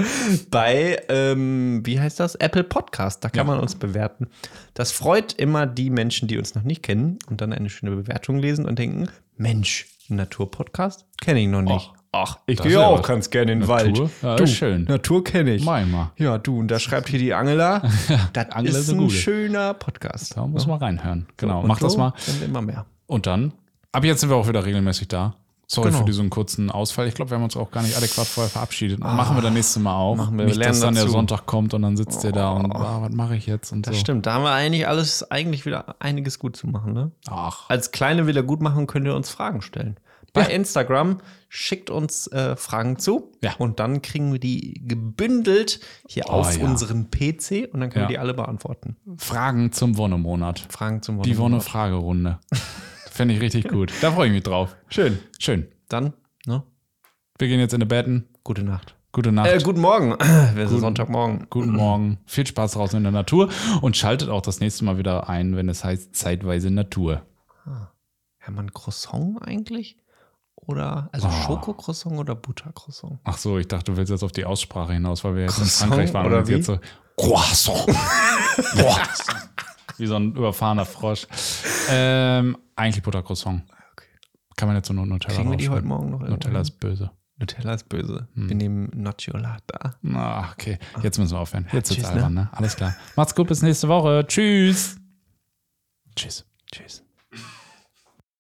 [SPEAKER 1] bei, ähm, wie heißt das? Apple Podcast. Da kann
[SPEAKER 2] Ja.
[SPEAKER 1] man uns bewerten. Das freut immer die Menschen, die uns noch nicht kennen und dann eine schöne Bewertung lesen und denken: Mensch, Naturpodcast? Kenne ich noch nicht. Ach, ich
[SPEAKER 2] das
[SPEAKER 1] gehe
[SPEAKER 2] ja
[SPEAKER 1] auch ganz gerne in den
[SPEAKER 2] Natur?
[SPEAKER 1] Wald.
[SPEAKER 2] Ja,
[SPEAKER 1] du,
[SPEAKER 2] schön.
[SPEAKER 1] Natur kenne ich.
[SPEAKER 2] Mein mal.
[SPEAKER 1] Ja, du, und da schreibt hier die Angela. das
[SPEAKER 2] Angela
[SPEAKER 1] ist
[SPEAKER 2] ist
[SPEAKER 1] ein schöner Podcast.
[SPEAKER 2] Da muss man reinhören. Genau.
[SPEAKER 1] Und
[SPEAKER 2] Mach das
[SPEAKER 1] so
[SPEAKER 2] mal.
[SPEAKER 1] Dann immer mehr.
[SPEAKER 2] Und dann, ab jetzt sind wir auch wieder regelmäßig da. Sorry
[SPEAKER 1] Genau.
[SPEAKER 2] für diesen kurzen Ausfall. Ich glaube, wir haben uns auch gar nicht adäquat vorher verabschiedet. machen wir dann nächstes Mal auch.
[SPEAKER 1] machen wir.
[SPEAKER 2] Nicht, dass dann der
[SPEAKER 1] dazu.
[SPEAKER 2] Sonntag kommt und dann sitzt der da und ah, was mache ich jetzt und
[SPEAKER 1] Das
[SPEAKER 2] so.
[SPEAKER 1] stimmt. Da haben wir eigentlich alles, eigentlich wieder einiges gut zu machen, ne?
[SPEAKER 2] Ach,
[SPEAKER 1] Als kleine Wiedergutmachung könnt ihr uns Fragen stellen. Bei Instagram schickt uns äh, Fragen zu
[SPEAKER 2] Ja.
[SPEAKER 1] und dann kriegen wir die gebündelt hier auf
[SPEAKER 2] ja.
[SPEAKER 1] unseren PC und dann können
[SPEAKER 2] Ja.
[SPEAKER 1] wir die alle beantworten.
[SPEAKER 2] Fragen zum Wonnemonat.
[SPEAKER 1] Fragen zum
[SPEAKER 2] Die
[SPEAKER 1] Wochenende.
[SPEAKER 2] Wonne-Fragerunde. Fände ich richtig gut. Da freue ich mich drauf.
[SPEAKER 1] Schön.
[SPEAKER 2] Schön.
[SPEAKER 1] Dann, ne?
[SPEAKER 2] Wir gehen jetzt in die Betten.
[SPEAKER 1] Gute Nacht.
[SPEAKER 2] Gute Nacht.
[SPEAKER 1] Äh, guten Morgen. Wir sind Sonntagmorgen.
[SPEAKER 2] Guten Morgen. Viel Spaß draußen in der Natur und schaltet auch das nächste Mal wieder ein, wenn es heißt zeitweise Natur.
[SPEAKER 1] Hermann Croissant eigentlich? Oder, also
[SPEAKER 2] Oh.
[SPEAKER 1] Schokocroissant oder Buttercroissant?
[SPEAKER 2] Ach so, ich dachte, du willst jetzt auf die Aussprache hinaus, weil wir jetzt in
[SPEAKER 1] Croissant
[SPEAKER 2] Frankreich waren
[SPEAKER 1] oder
[SPEAKER 2] und
[SPEAKER 1] wie?
[SPEAKER 2] jetzt so Croissant. Croissant. Wie so ein überfahrener Frosch. Ähm, eigentlich Buttercroissant.
[SPEAKER 1] Okay.
[SPEAKER 2] Kann man jetzt so nur Nutella
[SPEAKER 1] Kriegen wir die heute Morgen noch
[SPEAKER 2] Nutella ist böse.
[SPEAKER 1] Nutella ist böse.
[SPEAKER 2] Hm.
[SPEAKER 1] Wir nehmen Nocciolata.
[SPEAKER 2] Ah, okay. Jetzt müssen wir aufhören. Jetzt wird's
[SPEAKER 1] tschüss,
[SPEAKER 2] albern, ne? Alles klar. Macht's gut, bis nächste Woche. Tschüss. Tschüss.
[SPEAKER 1] Tschüss.